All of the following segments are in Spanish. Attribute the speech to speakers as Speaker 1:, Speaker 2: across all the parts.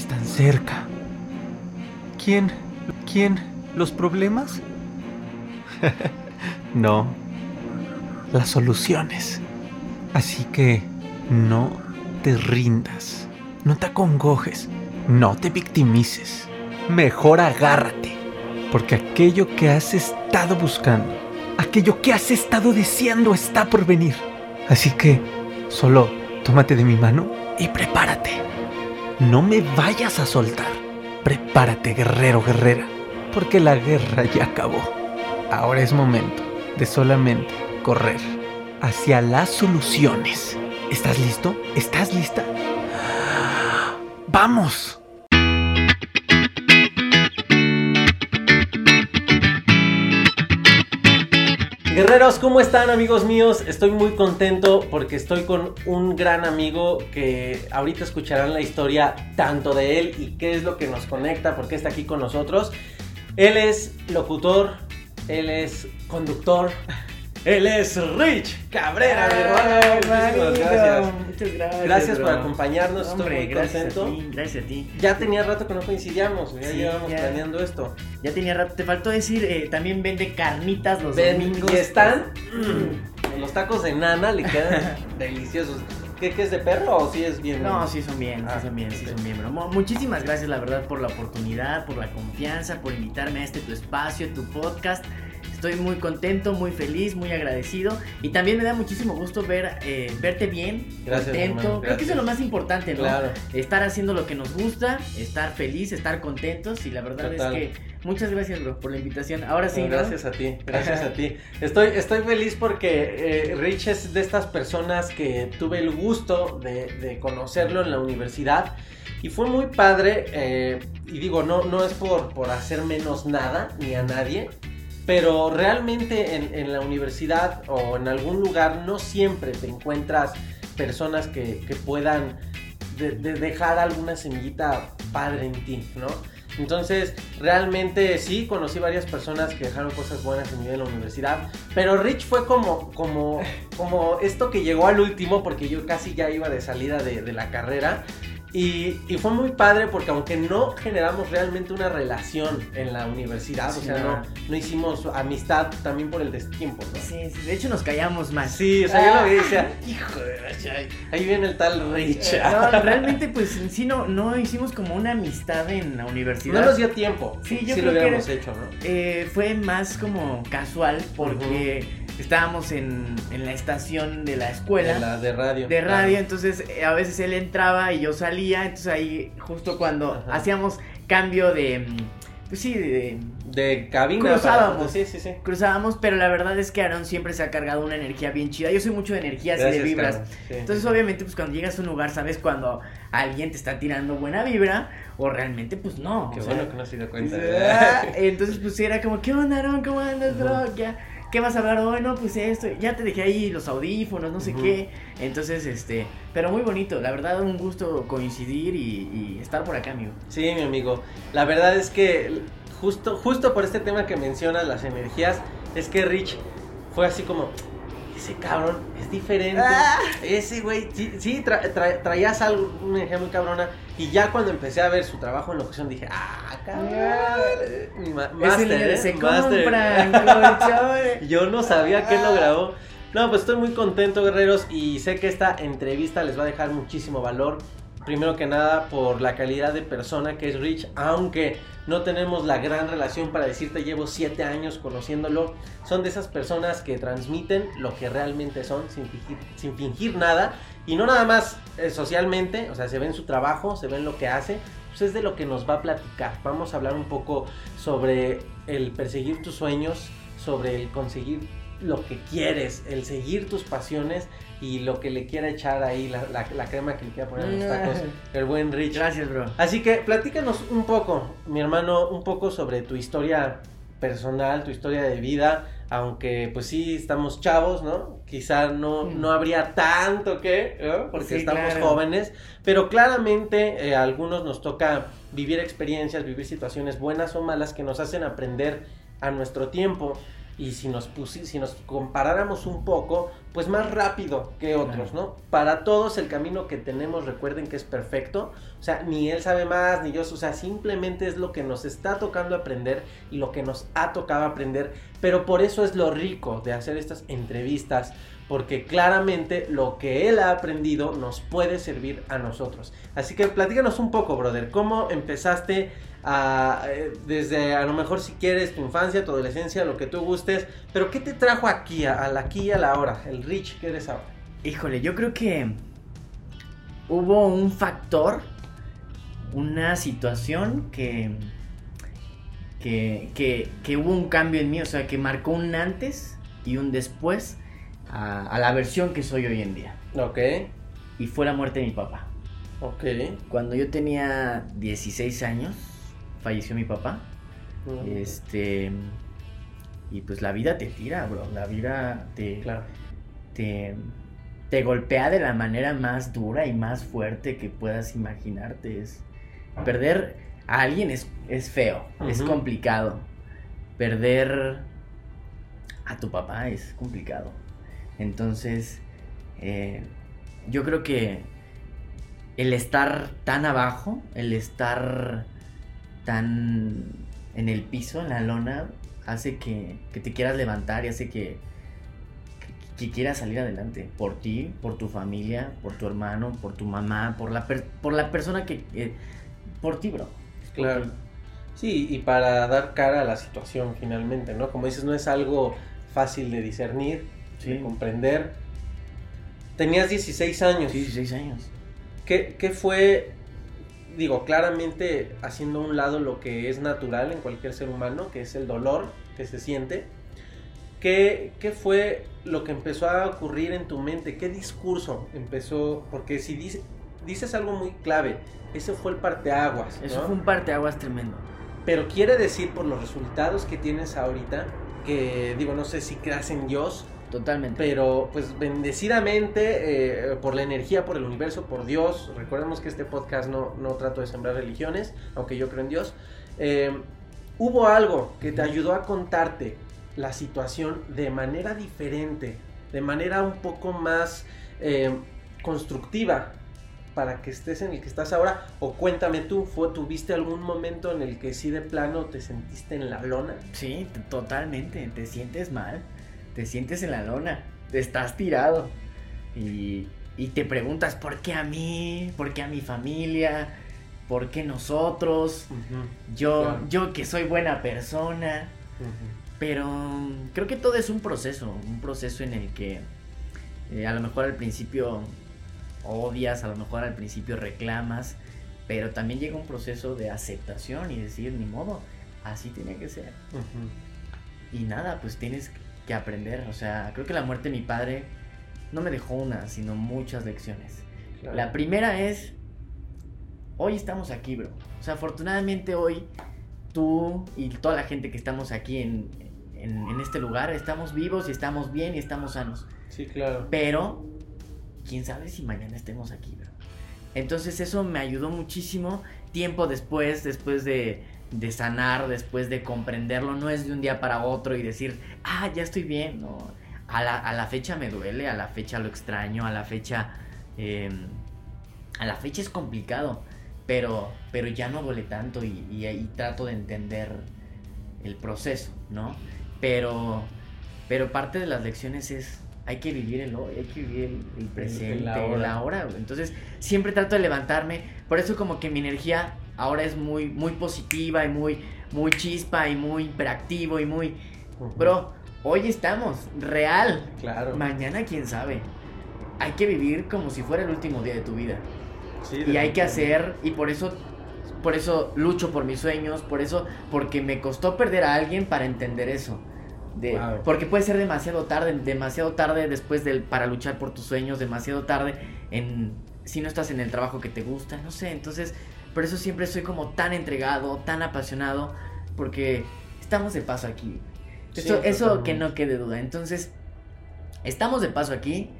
Speaker 1: están cerca. ¿Quién? ¿Quién? ¿Los problemas? no, las soluciones. Así que no te rindas, no te acongojes, no te victimices. Mejor agárrate, porque aquello que has estado buscando, aquello que has estado deseando está por venir. Así que solo tómate de mi mano y prepárate. No me vayas a soltar. Prepárate, guerrero, guerrera, porque la guerra ya acabó. Ahora es momento de solamente correr hacia las soluciones. ¿Estás listo? ¿Estás lista? ¡Vamos!
Speaker 2: Guerreros, ¿cómo están amigos míos? Estoy muy contento porque estoy con un gran amigo que ahorita escucharán la historia tanto de él y qué es lo que nos conecta, porque está aquí con nosotros. Él es locutor, él es conductor, él es Rich Cabrera, mi hermano. Muchísimas gracias.
Speaker 3: Muchas gracias.
Speaker 2: Gracias por acompañarnos, estoy
Speaker 3: Hombre,
Speaker 2: muy
Speaker 3: gracias
Speaker 2: contento.
Speaker 3: A ti, gracias a ti.
Speaker 2: Ya tenía rato que no coincidíamos, ya
Speaker 3: Sí,
Speaker 2: llevábamos
Speaker 3: ya.
Speaker 2: planeando esto.
Speaker 3: Ya tenía rato. Te faltó decir, eh, también vende carnitas los
Speaker 2: Ven,
Speaker 3: domingos.
Speaker 2: y están mm, los tacos de nana le quedan deliciosos. ¿Qué, qué es de perro o si es bien?
Speaker 3: No, sí son bien,
Speaker 2: Ah,
Speaker 3: sí son bien, sí son bien, bro. Mu- Muchísimas gracias, la verdad, por la oportunidad, por la confianza, por invitarme a este tu espacio, tu podcast. Estoy muy contento, muy feliz, muy agradecido. Y también me da muchísimo gusto ver, eh, verte bien,
Speaker 2: Gracias,
Speaker 3: contento.
Speaker 2: hermano,
Speaker 3: Creo que eso es lo más importante, ¿no?
Speaker 2: Claro.
Speaker 3: Estar haciendo lo que nos gusta, estar feliz, estar contentos. Y la verdad
Speaker 2: Total.
Speaker 3: es que muchas gracias, bro, por la invitación. Ahora sí,
Speaker 2: No,
Speaker 3: ¿no?
Speaker 2: gracias a ti, gracias a ti. Estoy, estoy feliz porque eh, Rich es de estas personas que tuve el gusto de, de conocerlo en la universidad y fue muy padre. eh, y digo, no, no es por, por hacer menos nada ni a nadie, pero realmente en, la universidad o en algún lugar no siempre te encuentras personas que, puedan de- de dejar alguna semillita padre en ti, ¿no? Entonces, realmente sí, conocí varias personas que dejaron cosas buenas en vida en la universidad, pero Rich fue como, como, como esto que llegó al último, porque yo casi ya iba de salida de, de la carrera, y, y fue muy padre porque aunque no generamos realmente una relación en la universidad, o sea,
Speaker 3: no.
Speaker 2: no, hicimos amistad también por el destiempo, ¿no?
Speaker 3: Sí, sí, de hecho nos callamos más.
Speaker 2: Sí, o sea, yo lo vi y decía, hijo de ahí viene el tal Rich.
Speaker 3: Eh, No, realmente, pues en sí no, no hicimos como una amistad en la universidad.
Speaker 2: No nos dio tiempo.
Speaker 3: Sí, yo
Speaker 2: sí
Speaker 3: creo
Speaker 2: lo hubiéramos hecho, ¿no?
Speaker 3: Eh, fue más como casual porque estábamos en, en la estación de la escuela.
Speaker 2: De, la, de radio.
Speaker 3: de radio,
Speaker 2: claro.
Speaker 3: entonces eh, a veces él entraba y yo salía, entonces ahí justo cuando
Speaker 2: Ajá.
Speaker 3: hacíamos cambio de, mm, pues sí, de,
Speaker 2: De cabina.
Speaker 3: Cruzábamos.
Speaker 2: para- Sí, sí, sí.
Speaker 3: cruzábamos, pero la verdad es que Aaron siempre se ha cargado una energía bien chida, yo soy mucho de energías y de vibras.
Speaker 2: Sí.
Speaker 3: entonces obviamente pues cuando llegas a un lugar sabes cuando alguien te está tirando buena vibra o realmente pues no.
Speaker 2: Qué
Speaker 3: sea,
Speaker 2: bueno que no se dio cuenta.
Speaker 3: "Ah", Entonces, pues era como, ¿qué onda, Aaron? ¿Cómo andas, bro? ¿Ya? ¿Qué vas a hablar hoy? No, pues esto. Ya te dejé ahí los audífonos, no sé qué. Entonces, este. Pero muy bonito, la verdad, un gusto coincidir y, y estar por acá, amigo.
Speaker 2: Sí, mi amigo. La verdad es que justo, justo por este tema que mencionas, las energías, es que Rich fue así como, ese cabrón es diferente.
Speaker 3: Ah.
Speaker 2: Ese güey, sí, sí tra- tra- traías algo, una energía muy cabrona. Y ya cuando empecé a ver su trabajo en locución dije, ah, cabrón. Mi ma-
Speaker 3: Ese
Speaker 2: máster,
Speaker 3: líder
Speaker 2: ¿eh?
Speaker 3: se compran.
Speaker 2: Yo no sabía que él lo grabó. No, pues estoy muy contento, guerreros, y sé que esta entrevista les va a dejar muchísimo valor. Primero que nada, por la calidad de persona que es Rich, aunque no tenemos la gran relación para decirte llevo 7 años conociéndolo, son de esas personas que transmiten lo que realmente son sin fingir, nada, y no nada más eh, socialmente, o sea, se ve en su trabajo, se ve en lo que hace, pues es de lo que nos va a platicar. Vamos a hablar un poco sobre el perseguir tus sueños, sobre el conseguir lo que quieres, el seguir tus pasiones y lo que le quiera echar ahí, la, la- la crema que le quiera poner a los tacos, el buen Rich.
Speaker 3: Gracias, bro.
Speaker 2: Así que platícanos un poco, mi hermano, un poco sobre tu historia personal, tu historia de vida, aunque pues sí estamos chavos, ¿no? Quizá no, no habría tanto que, ¿no? Porque
Speaker 3: Sí,
Speaker 2: estamos
Speaker 3: claro.
Speaker 2: jóvenes, pero claramente eh, a algunos nos toca vivir experiencias, vivir situaciones buenas o malas que nos hacen aprender a nuestro tiempo. Y si nos, si nos comparáramos un poco, pues más rápido que otros, ¿no? Para todos el camino que tenemos, recuerden que es perfecto, o sea, ni él sabe más, ni yo, o sea, simplemente es lo que nos está tocando aprender y lo que nos ha tocado aprender, pero por eso es lo rico de hacer estas entrevistas, porque claramente lo que él ha aprendido nos puede servir a nosotros. Así que platícanos un poco, brother, ¿cómo empezaste eh, desde a lo mejor si quieres tu infancia, tu adolescencia, lo que tú gustes, pero ¿qué te trajo aquí, a, la aquí y a la hora, el Rich que eres ahora?
Speaker 3: Híjole, yo creo que hubo un factor, una situación que, que, que, hubo un cambio en mí, o sea, que marcó un antes y un después a, a la versión que soy hoy en día.
Speaker 2: Ok.
Speaker 3: Y fue la muerte de mi papá.
Speaker 2: Ok.
Speaker 3: Cuando yo tenía 16 años, falleció mi papá. Este. Y pues la vida te tira, bro. La vida te. Te. Te golpea de la manera más dura y más fuerte que puedas imaginarte. Es, perder a alguien es, es feo, es complicado. Perder a tu papá es complicado. Entonces, eh, yo creo que el estar tan abajo, el estar tan en el piso, en la lona, hace que, te quieras levantar y hace que, que, quieras salir adelante. Por ti, por tu familia, por tu hermano, por tu mamá, por la, por la persona que... Eh, por ti, bro.
Speaker 2: Claro. Sí, y para dar cara a la situación finalmente, ¿no? Como dices, no es algo fácil de discernir, de comprender. Tenías 16 años.
Speaker 3: 16 años.
Speaker 2: ¿Qué, ¿Qué, fue digo, claramente haciendo a un lado lo que es natural en cualquier ser humano, que es el dolor que se siente. ¿Qué, ¿Qué, fue lo que empezó a ocurrir en tu mente? ¿Qué discurso empezó? Porque si dice, dices algo muy clave, ese fue el parteaguas.
Speaker 3: Eso fue un parteaguas tremendo.
Speaker 2: Pero quiere decir por los resultados que tienes ahorita, que digo, no sé si creas en Dios,
Speaker 3: Totalmente.
Speaker 2: Pero pues bendecidamente eh, por la energía, por el universo, por Dios. Recordemos que este podcast no, no trato de sembrar religiones, aunque yo creo en Dios. Eh, hubo algo que te ayudó a contarte la situación de manera diferente, de manera un poco más eh, constructiva para que estés en el que estás ahora. O cuéntame tú, ¿fue, ¿tuviste algún momento en el que sí de plano te sentiste en la lona?
Speaker 3: Sí, totalmente, te sientes mal te sientes en la lona, estás tirado y, te preguntas, ¿por qué a mí? ¿Por qué a mi familia? ¿Por qué nosotros? Yo, yo que soy buena persona. Pero creo que todo es un proceso, un proceso en el que eh, a lo mejor al principio odias, a lo mejor al principio reclamas, pero también llega un proceso de aceptación y decir, ni modo, así tiene que ser. Y nada, pues tienes que aprender. O sea, creo que la muerte de mi padre no me dejó una, sino muchas lecciones. La primera es, hoy estamos aquí, bro. O sea, afortunadamente hoy tú y toda la gente que estamos aquí en, en, este lugar, estamos vivos y estamos bien y estamos sanos.
Speaker 2: Sí, claro.
Speaker 3: Pero, quién sabe si mañana estemos aquí, bro. Entonces eso me ayudó muchísimo. Tiempo después, después de de sanar, después de comprenderlo, no es de un día para otro y decir, ah, ya estoy bien, no. A la, a la fecha me duele, a la fecha lo extraño, a la fecha... Em, a la fecha es complicado, pero, pero ya no duele tanto y, ahí trato de entender el proceso, ¿no? Pero, pero parte de las lecciones es, hay que vivir el hoy, hay que vivir el, presente, la hora. Entonces, siempre trato de levantarme, por eso como que mi energía ahora es muy, muy positiva y muy, muy chispa y muy hiperactivo y muy... Bro, hoy estamos, real.
Speaker 2: Claro.
Speaker 3: Mañana quién sabe. Hay que vivir como si fuera el último día de tu vida. Sí, y hay que hacer, y por eso, por eso lucho por mis sueños, por eso, porque me costó perder a alguien para entender eso. De, Porque puede ser demasiado tarde, demasiado tarde después del, para luchar por tus sueños, demasiado tarde en, si no estás en el trabajo que te gusta, no sé, entonces por eso siempre soy como tan entregado, tan apasionado, porque estamos de paso aquí. Eso, eso que no quede duda. Entonces, estamos de paso aquí.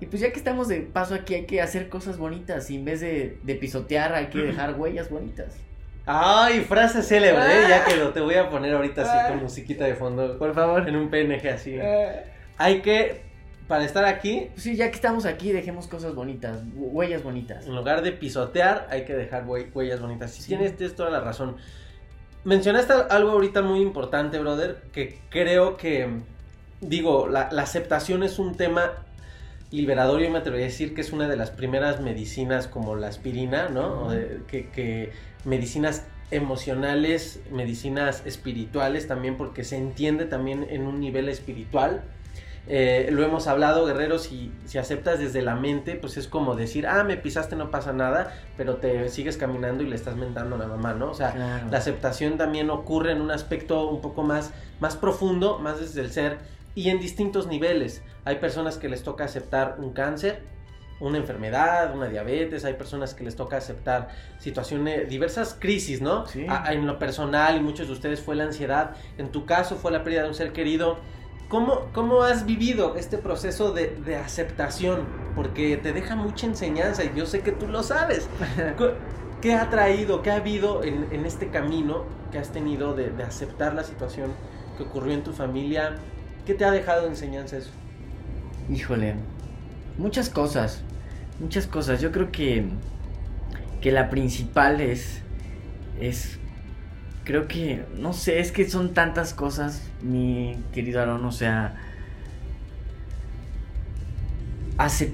Speaker 3: Y pues ya que estamos de paso aquí hay que hacer cosas bonitas. Y en vez de, pisotear hay que dejar huellas bonitas.
Speaker 2: Ay, frase célebre, ¿eh?
Speaker 3: Ah.
Speaker 2: ya que lo te voy a poner ahorita así
Speaker 3: Ah.
Speaker 2: con musiquita de fondo.
Speaker 3: Por favor.
Speaker 2: En un PNG así.
Speaker 3: Eh,
Speaker 2: Hay que, para estar aquí,
Speaker 3: sí, ya que estamos aquí, dejemos cosas bonitas, hu- huellas bonitas.
Speaker 2: en lugar de pisotear, hay que dejar hue- huellas bonitas. Si
Speaker 3: Sí.
Speaker 2: tienes, tienes toda la razón. Mencionaste algo ahorita muy importante, brother, que creo que, digo, la, la aceptación es un tema liberador. Yo me atrevería a decir que es una de las primeras medicinas como la aspirina, ¿no? O de- que, que medicinas emocionales, medicinas espirituales también, porque se entiende también en un nivel espiritual. Eh, lo hemos hablado, guerreros, si, si aceptas desde la mente, pues es como decir, ah, me pisaste, no pasa nada, pero te sigues caminando y le estás mentando a la mamá, ¿no? O sea,
Speaker 3: Claro.
Speaker 2: la aceptación también ocurre en un aspecto un poco más, más profundo, más desde el ser y en distintos niveles. Hay personas que les toca aceptar un cáncer, una enfermedad, una diabetes, hay personas que les toca aceptar situaciones, diversas crisis, ¿no?
Speaker 3: Sí.
Speaker 2: A- en lo personal y muchos de ustedes fue la ansiedad, en tu caso fue la pérdida de un ser querido. ¿Cómo, cómo has vivido este proceso de, de aceptación? Porque te deja mucha enseñanza y yo sé que tú lo sabes. ¿Qué ha traído, qué ha habido en, en este camino que has tenido de, de aceptar la situación que ocurrió en tu familia? ¿Qué te ha dejado de enseñanza eso?
Speaker 3: Híjole, muchas cosas, muchas cosas. Yo creo que, que la principal es, es, creo que, no sé, es que son tantas cosas, mi querido Aaron, o sea, hace...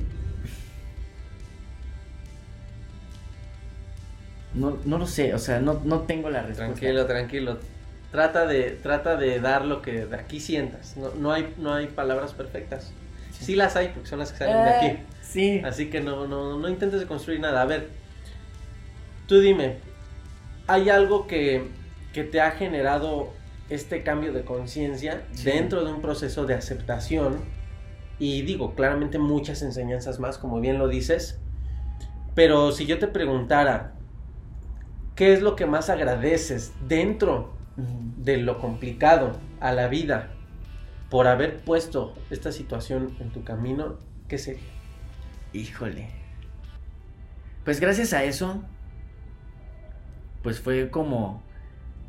Speaker 3: No, no lo sé, o sea, no, no tengo la respuesta.
Speaker 2: Tranquilo, tranquilo. Trata de, trata de dar lo que de aquí sientas. No, no, hay, no hay palabras perfectas. Sí las hay porque son las que salen de aquí.
Speaker 3: Eh, Sí.
Speaker 2: Así que no, no, no intentes de construir nada. A ver, tú dime, ¿hay algo que, que te ha generado este cambio de conciencia
Speaker 3: Sí.
Speaker 2: dentro de un proceso de aceptación? Y digo, claramente muchas enseñanzas más, como bien lo dices. Pero si yo te preguntara, ¿qué es lo que más agradeces dentro de lo complicado a la vida por haber puesto esta situación en tu camino? ¿Qué sería?
Speaker 3: Híjole. Pues gracias a eso, pues fue como...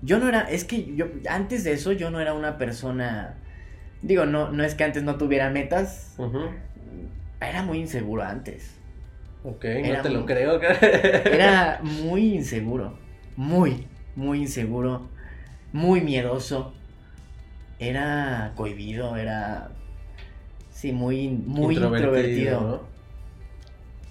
Speaker 3: Yo no era, es que yo, antes de eso yo no era una persona... Digo, no, no es que antes no tuviera metas, era muy inseguro antes.
Speaker 2: Ok,
Speaker 3: Era
Speaker 2: no te lo creo.
Speaker 3: Era muy inseguro, muy, muy inseguro, muy miedoso. Era cohibido, era... Sí, muy, muy introvertido.
Speaker 2: ¿no?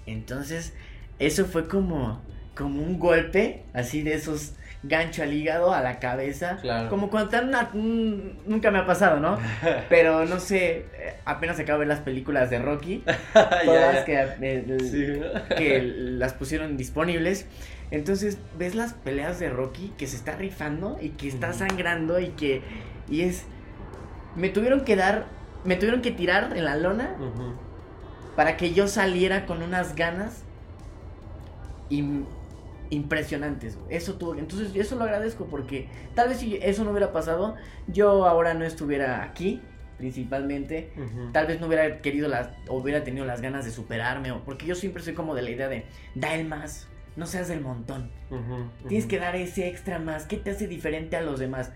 Speaker 3: Entonces, eso fue como, como un golpe, así de esos gancho al hígado, a la cabeza.
Speaker 2: Claro.
Speaker 3: Como cuando una- un- nunca me ha pasado, ¿no? Pero no sé, eh, apenas acabo de ver las películas de Rocky, todas que, el-
Speaker 2: Sí.
Speaker 3: que las pusieron disponibles. Entonces, ves las peleas de Rocky que se está rifando y que está sangrando y que y es me tuvieron que dar, me tuvieron que tirar en la lona para que yo saliera con unas ganas im- impresionantes. güey. Eso tuvo, entonces eso lo agradezco porque tal vez si eso no hubiera pasado, yo ahora no estuviera aquí principalmente. Tal vez no hubiera querido las o hubiera tenido las ganas de superarme o porque yo siempre soy como de la idea de da el más, no seas del montón. Tienes que dar ese extra más, ¿qué te hace diferente a los demás?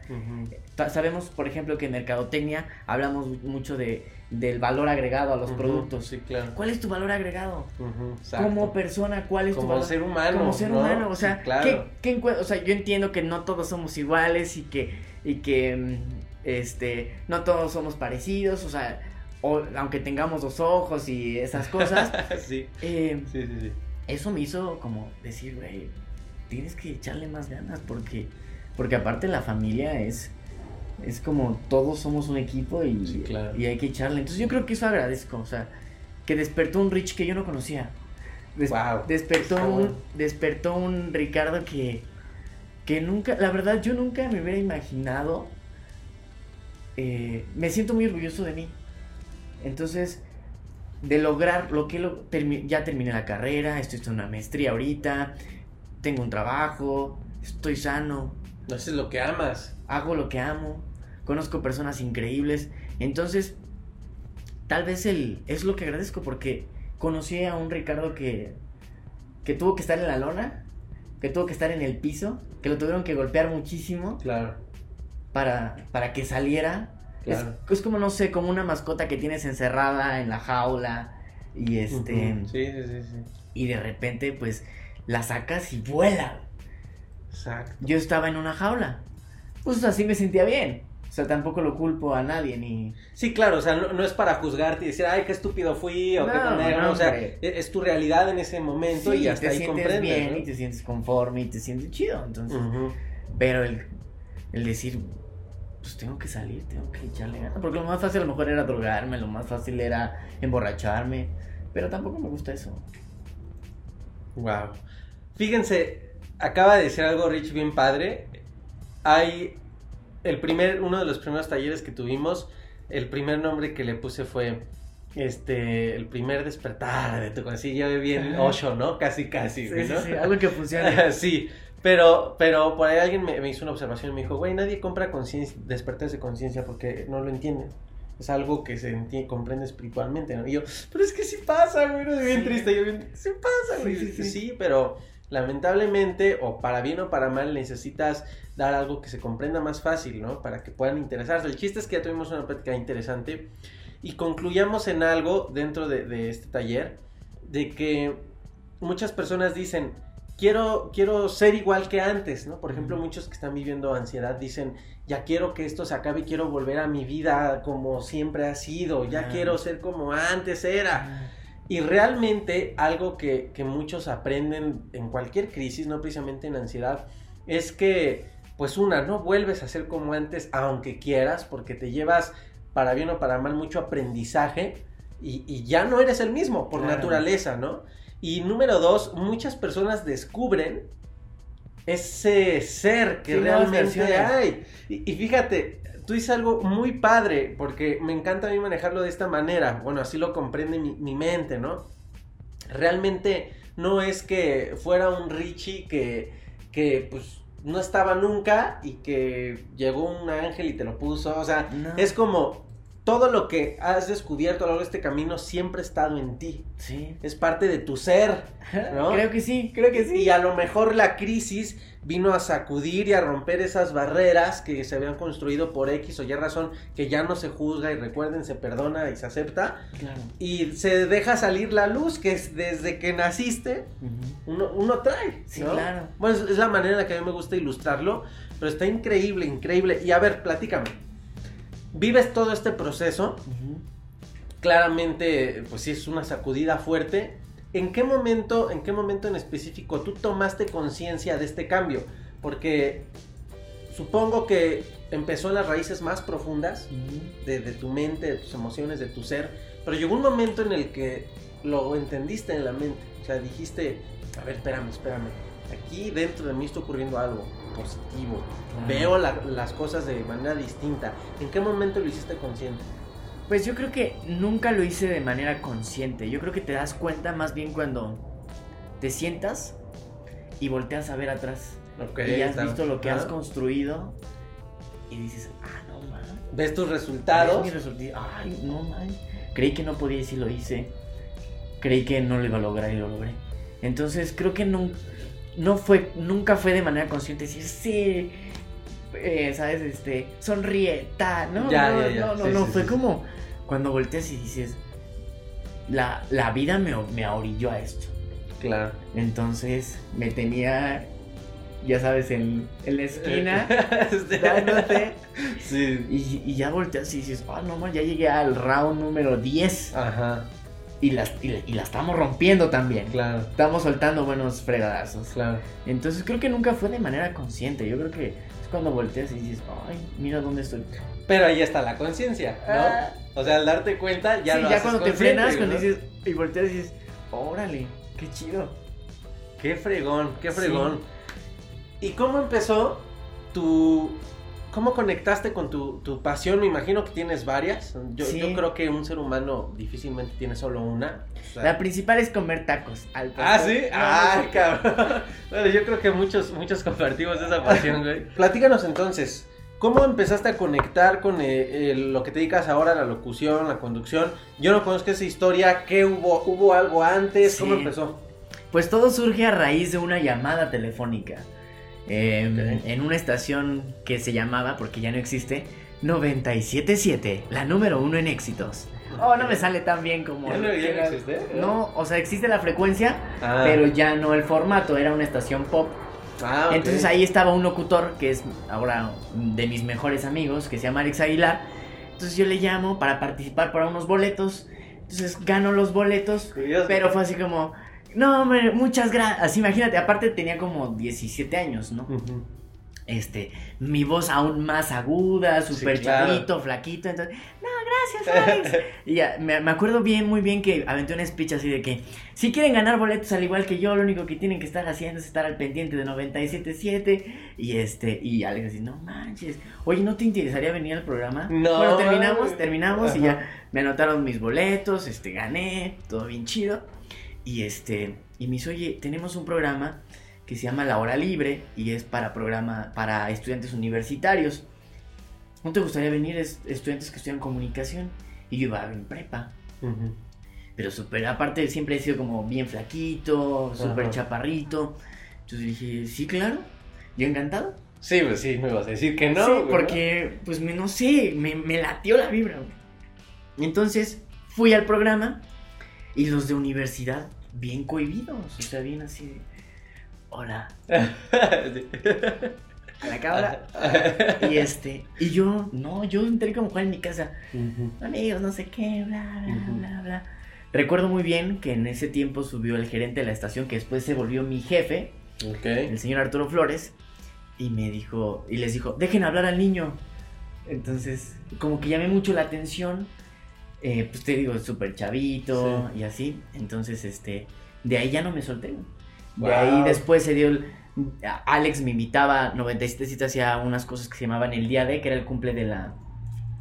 Speaker 3: Sabemos, por ejemplo, que en mercadotecnia hablamos mucho de del valor agregado a los productos.
Speaker 2: Sí, claro.
Speaker 3: ¿Cuál es tu valor agregado? Como persona, cuál es tu
Speaker 2: Como
Speaker 3: valor?
Speaker 2: ser humano.
Speaker 3: como ser
Speaker 2: ¿no?
Speaker 3: humano, o sea,
Speaker 2: Sí, claro.
Speaker 3: ¿qué, qué o sea, yo entiendo que no todos somos iguales y que y que mm, este no todos somos parecidos, o sea, o- aunque tengamos dos ojos y esas cosas,
Speaker 2: sí,
Speaker 3: eh,
Speaker 2: sí, sí, sí.
Speaker 3: eso me hizo como decir, güey, tienes que echarle más ganas porque porque aparte la familia es es como todos somos un equipo y,
Speaker 2: Sí, claro.
Speaker 3: y hay que echarle. Entonces yo creo que eso agradezco, o sea, que despertó un Rich que yo no conocía. Des-
Speaker 2: Wow,
Speaker 3: despertó un
Speaker 2: bueno.
Speaker 3: despertó un Ricardo que que nunca, la verdad yo nunca me hubiera imaginado eh, me siento muy orgulloso de mí. Entonces, de lograr lo que lo, termi- ya terminé la carrera, estoy en una maestría ahorita, tengo un trabajo, estoy sano,
Speaker 2: No es lo que amas.
Speaker 3: hago lo que amo, conozco personas increíbles. Entonces, tal vez el, es lo que agradezco porque conocí a un Ricardo que, que tuvo que estar en la lona, que tuvo que estar en el piso, que lo tuvieron que golpear muchísimo
Speaker 2: Claro.
Speaker 3: para, para que saliera.
Speaker 2: Claro.
Speaker 3: Es, como, no sé, como una mascota que tienes encerrada en la jaula y este...
Speaker 2: Sí, sí, sí, sí.
Speaker 3: Y de repente, pues, la sacas y vuela.
Speaker 2: Exacto.
Speaker 3: Yo estaba en una jaula. Pues así me sentía bien. O sea, tampoco lo culpo a nadie ni...
Speaker 2: Sí, claro, o sea, no, no es para juzgarte y decir, ay, qué estúpido fui o qué pendejo,
Speaker 3: no,
Speaker 2: o sea,
Speaker 3: hombre.
Speaker 2: es, es tu realidad en ese momento
Speaker 3: Sí,
Speaker 2: y hasta
Speaker 3: te
Speaker 2: ahí
Speaker 3: sientes
Speaker 2: comprendes.
Speaker 3: bien y te sientes conforme y te sientes chido. Entonces, pero el, el decir, pues tengo que salir, tengo que echarle ganas. Porque lo más fácil a lo mejor era drogarme, lo más fácil era emborracharme. Pero tampoco me gusta eso.
Speaker 2: Wow. Fíjense, acaba de decir algo Rich bien padre. Hay el primer, uno de los primeros talleres que tuvimos, el primer nombre que le puse fue este, el primer despertar de tu conciencia. Yo bien. Osho, ¿no? Casi, casi,
Speaker 3: Sí,
Speaker 2: ¿no?
Speaker 3: sí, algo que funcione.
Speaker 2: sí, pero, pero por ahí alguien me, me hizo una observación y me dijo, güey, nadie compra conciencia, despertar de conciencia porque no lo entienden. Es algo que se enti- comprende espiritualmente, ¿no? Y yo, pero es que sí pasa, güey, no bien
Speaker 3: Sí.
Speaker 2: triste. Yo, bien, sí pasa, güey.
Speaker 3: Sí, sí,
Speaker 2: Sí,
Speaker 3: sí.
Speaker 2: pero lamentablemente, o para bien o para mal, necesitas dar algo que se comprenda más fácil, ¿no? Para que puedan interesarse. El chiste es que ya tuvimos una plática interesante y concluyamos en algo dentro de, de este taller, de que muchas personas dicen, quiero, quiero ser igual que antes, ¿no? Por ejemplo, muchos que están viviendo ansiedad dicen, ya quiero que esto se acabe quiero volver a mi vida como siempre ha sido, ya
Speaker 3: Ah.
Speaker 2: quiero ser como antes era. Y realmente algo que, que muchos aprenden en cualquier crisis, no precisamente en ansiedad, es que, pues una, no vuelves a ser como antes, aunque quieras, porque te llevas, para bien o para mal, mucho aprendizaje y, y ya no eres el mismo por
Speaker 3: Claro.
Speaker 2: naturaleza, ¿no? Y número dos, muchas personas descubren ese ser que
Speaker 3: Sí,
Speaker 2: realmente hay. Y, y fíjate, tú dices algo muy padre, porque me encanta a mí manejarlo de esta manera. Bueno, así lo comprende mi, mi mente, ¿no? Realmente no es que fuera un Richie que, que pues no estaba nunca y que llegó un ángel y te lo puso. O sea,
Speaker 3: No.
Speaker 2: es como todo lo que has descubierto a lo largo de este camino siempre ha estado en ti.
Speaker 3: Sí.
Speaker 2: Es parte de tu ser. ¿No?
Speaker 3: Creo que sí, creo que sí.
Speaker 2: Y a lo mejor la crisis vino a sacudir y a romper esas barreras que se habían construido por X o Y razón, que ya no se juzga y recuerden, se perdona y se acepta.
Speaker 3: Claro.
Speaker 2: Y se deja salir la luz que es desde que naciste uno, uno trae.
Speaker 3: Sí,
Speaker 2: ¿no?
Speaker 3: claro.
Speaker 2: Bueno, es, es la manera en la que a mí me gusta ilustrarlo, pero está increíble, increíble. Y a ver, platícame. Vives todo este proceso, claramente, pues sí es una sacudida fuerte. ¿En qué momento, en qué momento en específico tú tomaste conciencia de este cambio? Porque supongo que empezó en las raíces más profundas de, de tu mente, de tus emociones, de tu ser, pero llegó un momento en el que lo entendiste en la mente. O sea, dijiste, a ver, espérame, espérame. Aquí dentro de mí está ocurriendo algo positivo.
Speaker 3: Claro.
Speaker 2: Veo la- las cosas de manera distinta. ¿En qué momento lo hiciste consciente?
Speaker 3: Pues yo creo que nunca lo hice de manera consciente. Yo creo que te das cuenta más bien cuando te sientas y volteas a ver atrás.
Speaker 2: Ok,
Speaker 3: y has
Speaker 2: está.
Speaker 3: visto lo que has construido y dices, ah, no man.
Speaker 2: Ves tus resultados.
Speaker 3: ¿Ves mi resultado? Ay, no man. Creí que no podía y sí lo hice. Creí que no lo iba a lograr y lo logré. Entonces creo que no, no fue, nunca fue de manera consciente decir, sí, eh, ¿sabes? Este, sonríe, ta, no,
Speaker 2: Ya,
Speaker 3: no,
Speaker 2: ya, ya.
Speaker 3: no, no,
Speaker 2: Sí,
Speaker 3: no,
Speaker 2: sí,
Speaker 3: fue
Speaker 2: sí,
Speaker 3: como cuando volteas y dices, la, la vida me, me orilló a esto.
Speaker 2: Claro.
Speaker 3: Entonces me tenía, ya sabes, en, en la esquina,
Speaker 2: Este-
Speaker 3: dándote,
Speaker 2: Sí.
Speaker 3: y, y ya volteas y dices, ah, no, man, ya llegué al round número 10
Speaker 2: Ajá,
Speaker 3: y la, y, la- y la estamos rompiendo también.
Speaker 2: claro,
Speaker 3: Estamos soltando buenos fregadazos.
Speaker 2: claro.
Speaker 3: Entonces creo que nunca fue de manera consciente. Yo creo que es cuando volteas y dices, ay, mira dónde estoy.
Speaker 2: Pero ahí está la conciencia, ¿no?
Speaker 3: Ah.
Speaker 2: O sea, al darte cuenta, ya
Speaker 3: sí,
Speaker 2: lo
Speaker 3: ya
Speaker 2: haces
Speaker 3: cuando te frenas, cuando dices, y volteas y dices, órale, qué chido.
Speaker 2: Qué fregón, qué fregón. ¿Y cómo empezó tu... ¿Cómo conectaste con tu, tu pasión? Me imagino que tienes varias. Yo,
Speaker 3: Sí.
Speaker 2: yo creo que un ser humano difícilmente tiene solo una. O sea-
Speaker 3: La principal es comer tacos. Al
Speaker 2: Ah, sí.
Speaker 3: No,
Speaker 2: Ay,
Speaker 3: no,
Speaker 2: cabrón. Bueno, yo creo que muchos, muchos compartimos esa pasión, güey. Platícanos entonces, ¿cómo empezaste a conectar con eh, eh, lo que te dedicas ahora, la locución, la conducción? Yo no conozco esa historia. ¿Qué hubo? ¿Hubo algo antes? ¿Cómo empezó?
Speaker 3: Pues todo surge a raíz de una llamada telefónica. Eh,
Speaker 2: Ok.
Speaker 3: En una estación que se llamaba, porque ya no existe, 977, la número uno en éxitos. Oh, no me sale tan bien como.
Speaker 2: ¿Ya no- ya no existe?
Speaker 3: No, o sea, existe la frecuencia,
Speaker 2: Ah.
Speaker 3: pero ya no el formato, era una estación pop.
Speaker 2: Ah.
Speaker 3: Entonces ahí estaba un locutor que es ahora de mis mejores amigos, que se llama Alex Aguilar. Entonces yo le llamo para participar para unos boletos. Entonces gano los boletos,
Speaker 2: Curioso.
Speaker 3: pero fue así como, no, hombre, muchas gracias. Imagínate, aparte tenía como 17 años, ¿no? Este, mi voz aún más aguda, súper
Speaker 2: claro.
Speaker 3: chavito, flaquito. Entonces, no, gracias, Alex. y ya, me, me acuerdo bien, muy bien que aventé un speech así de que si quieren ganar boletos al igual que yo, lo único que tienen que estar haciendo es estar al pendiente de 97.7. Y este, y Alex así, no manches. Oye, ¿no te interesaría venir al programa?
Speaker 2: No,
Speaker 3: Bueno, terminamos, terminamos y ya me anotaron mis boletos, este, gané, todo bien chido. Y este, y me dice, oye, tenemos un programa que se llama La Hora Libre y es para programa para estudiantes universitarios. ¿No te gustaría venir es- estudiantes que estudian comunicación? Y yo iba en prepa. Pero súper, aparte siempre he sido como bien flaquito, súper chaparrito. Entonces dije, sí, claro, yo encantado.
Speaker 2: Sí, pues sí, me vas a decir que no.
Speaker 3: sí,
Speaker 2: güey,
Speaker 3: porque, pues, me, no sé, me, me latió la vibra. güey. Entonces fui al programa y los de universidad, bien cohibidos, o sea, bien así de, hola, a la cámara. Y este, y yo, no, yo entré como Juan en mi casa, amigos, no sé qué, bla, bla,
Speaker 2: Ujú.
Speaker 3: bla, bla. Recuerdo muy bien que en ese tiempo subió el gerente de la estación, que después se volvió mi jefe,
Speaker 2: Ok.
Speaker 3: el señor Arturo Flores, y me dijo, y les dijo, dejen hablar al niño. Entonces, como que llamé mucho la atención, eh, pues te digo, súper chavito y así. Entonces, este, de ahí ya no me solté. De
Speaker 2: Wow.
Speaker 3: ahí después se dio el... Alex me invitaba, 97 citas hacía unas cosas que se llamaban el día de, que era el cumple de la,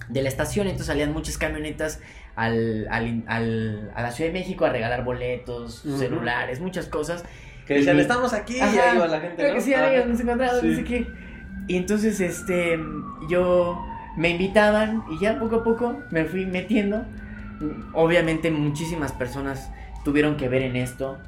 Speaker 3: de la estación, entonces salían muchas camionetas al, al- al- a la Ciudad de México a regalar boletos, celulares, muchas cosas.
Speaker 2: Que decían,
Speaker 3: Y-
Speaker 2: estamos aquí
Speaker 3: Ajá,
Speaker 2: y ahí va la gente.
Speaker 3: Creo
Speaker 2: ¿no?
Speaker 3: que sí,
Speaker 2: Ajá.
Speaker 3: amigas, nos encontramos,
Speaker 2: Sí.
Speaker 3: no sé qué. Y entonces, este, yo me invitaban y ya poco a poco me fui metiendo. Obviamente muchísimas personas tuvieron que ver en esto.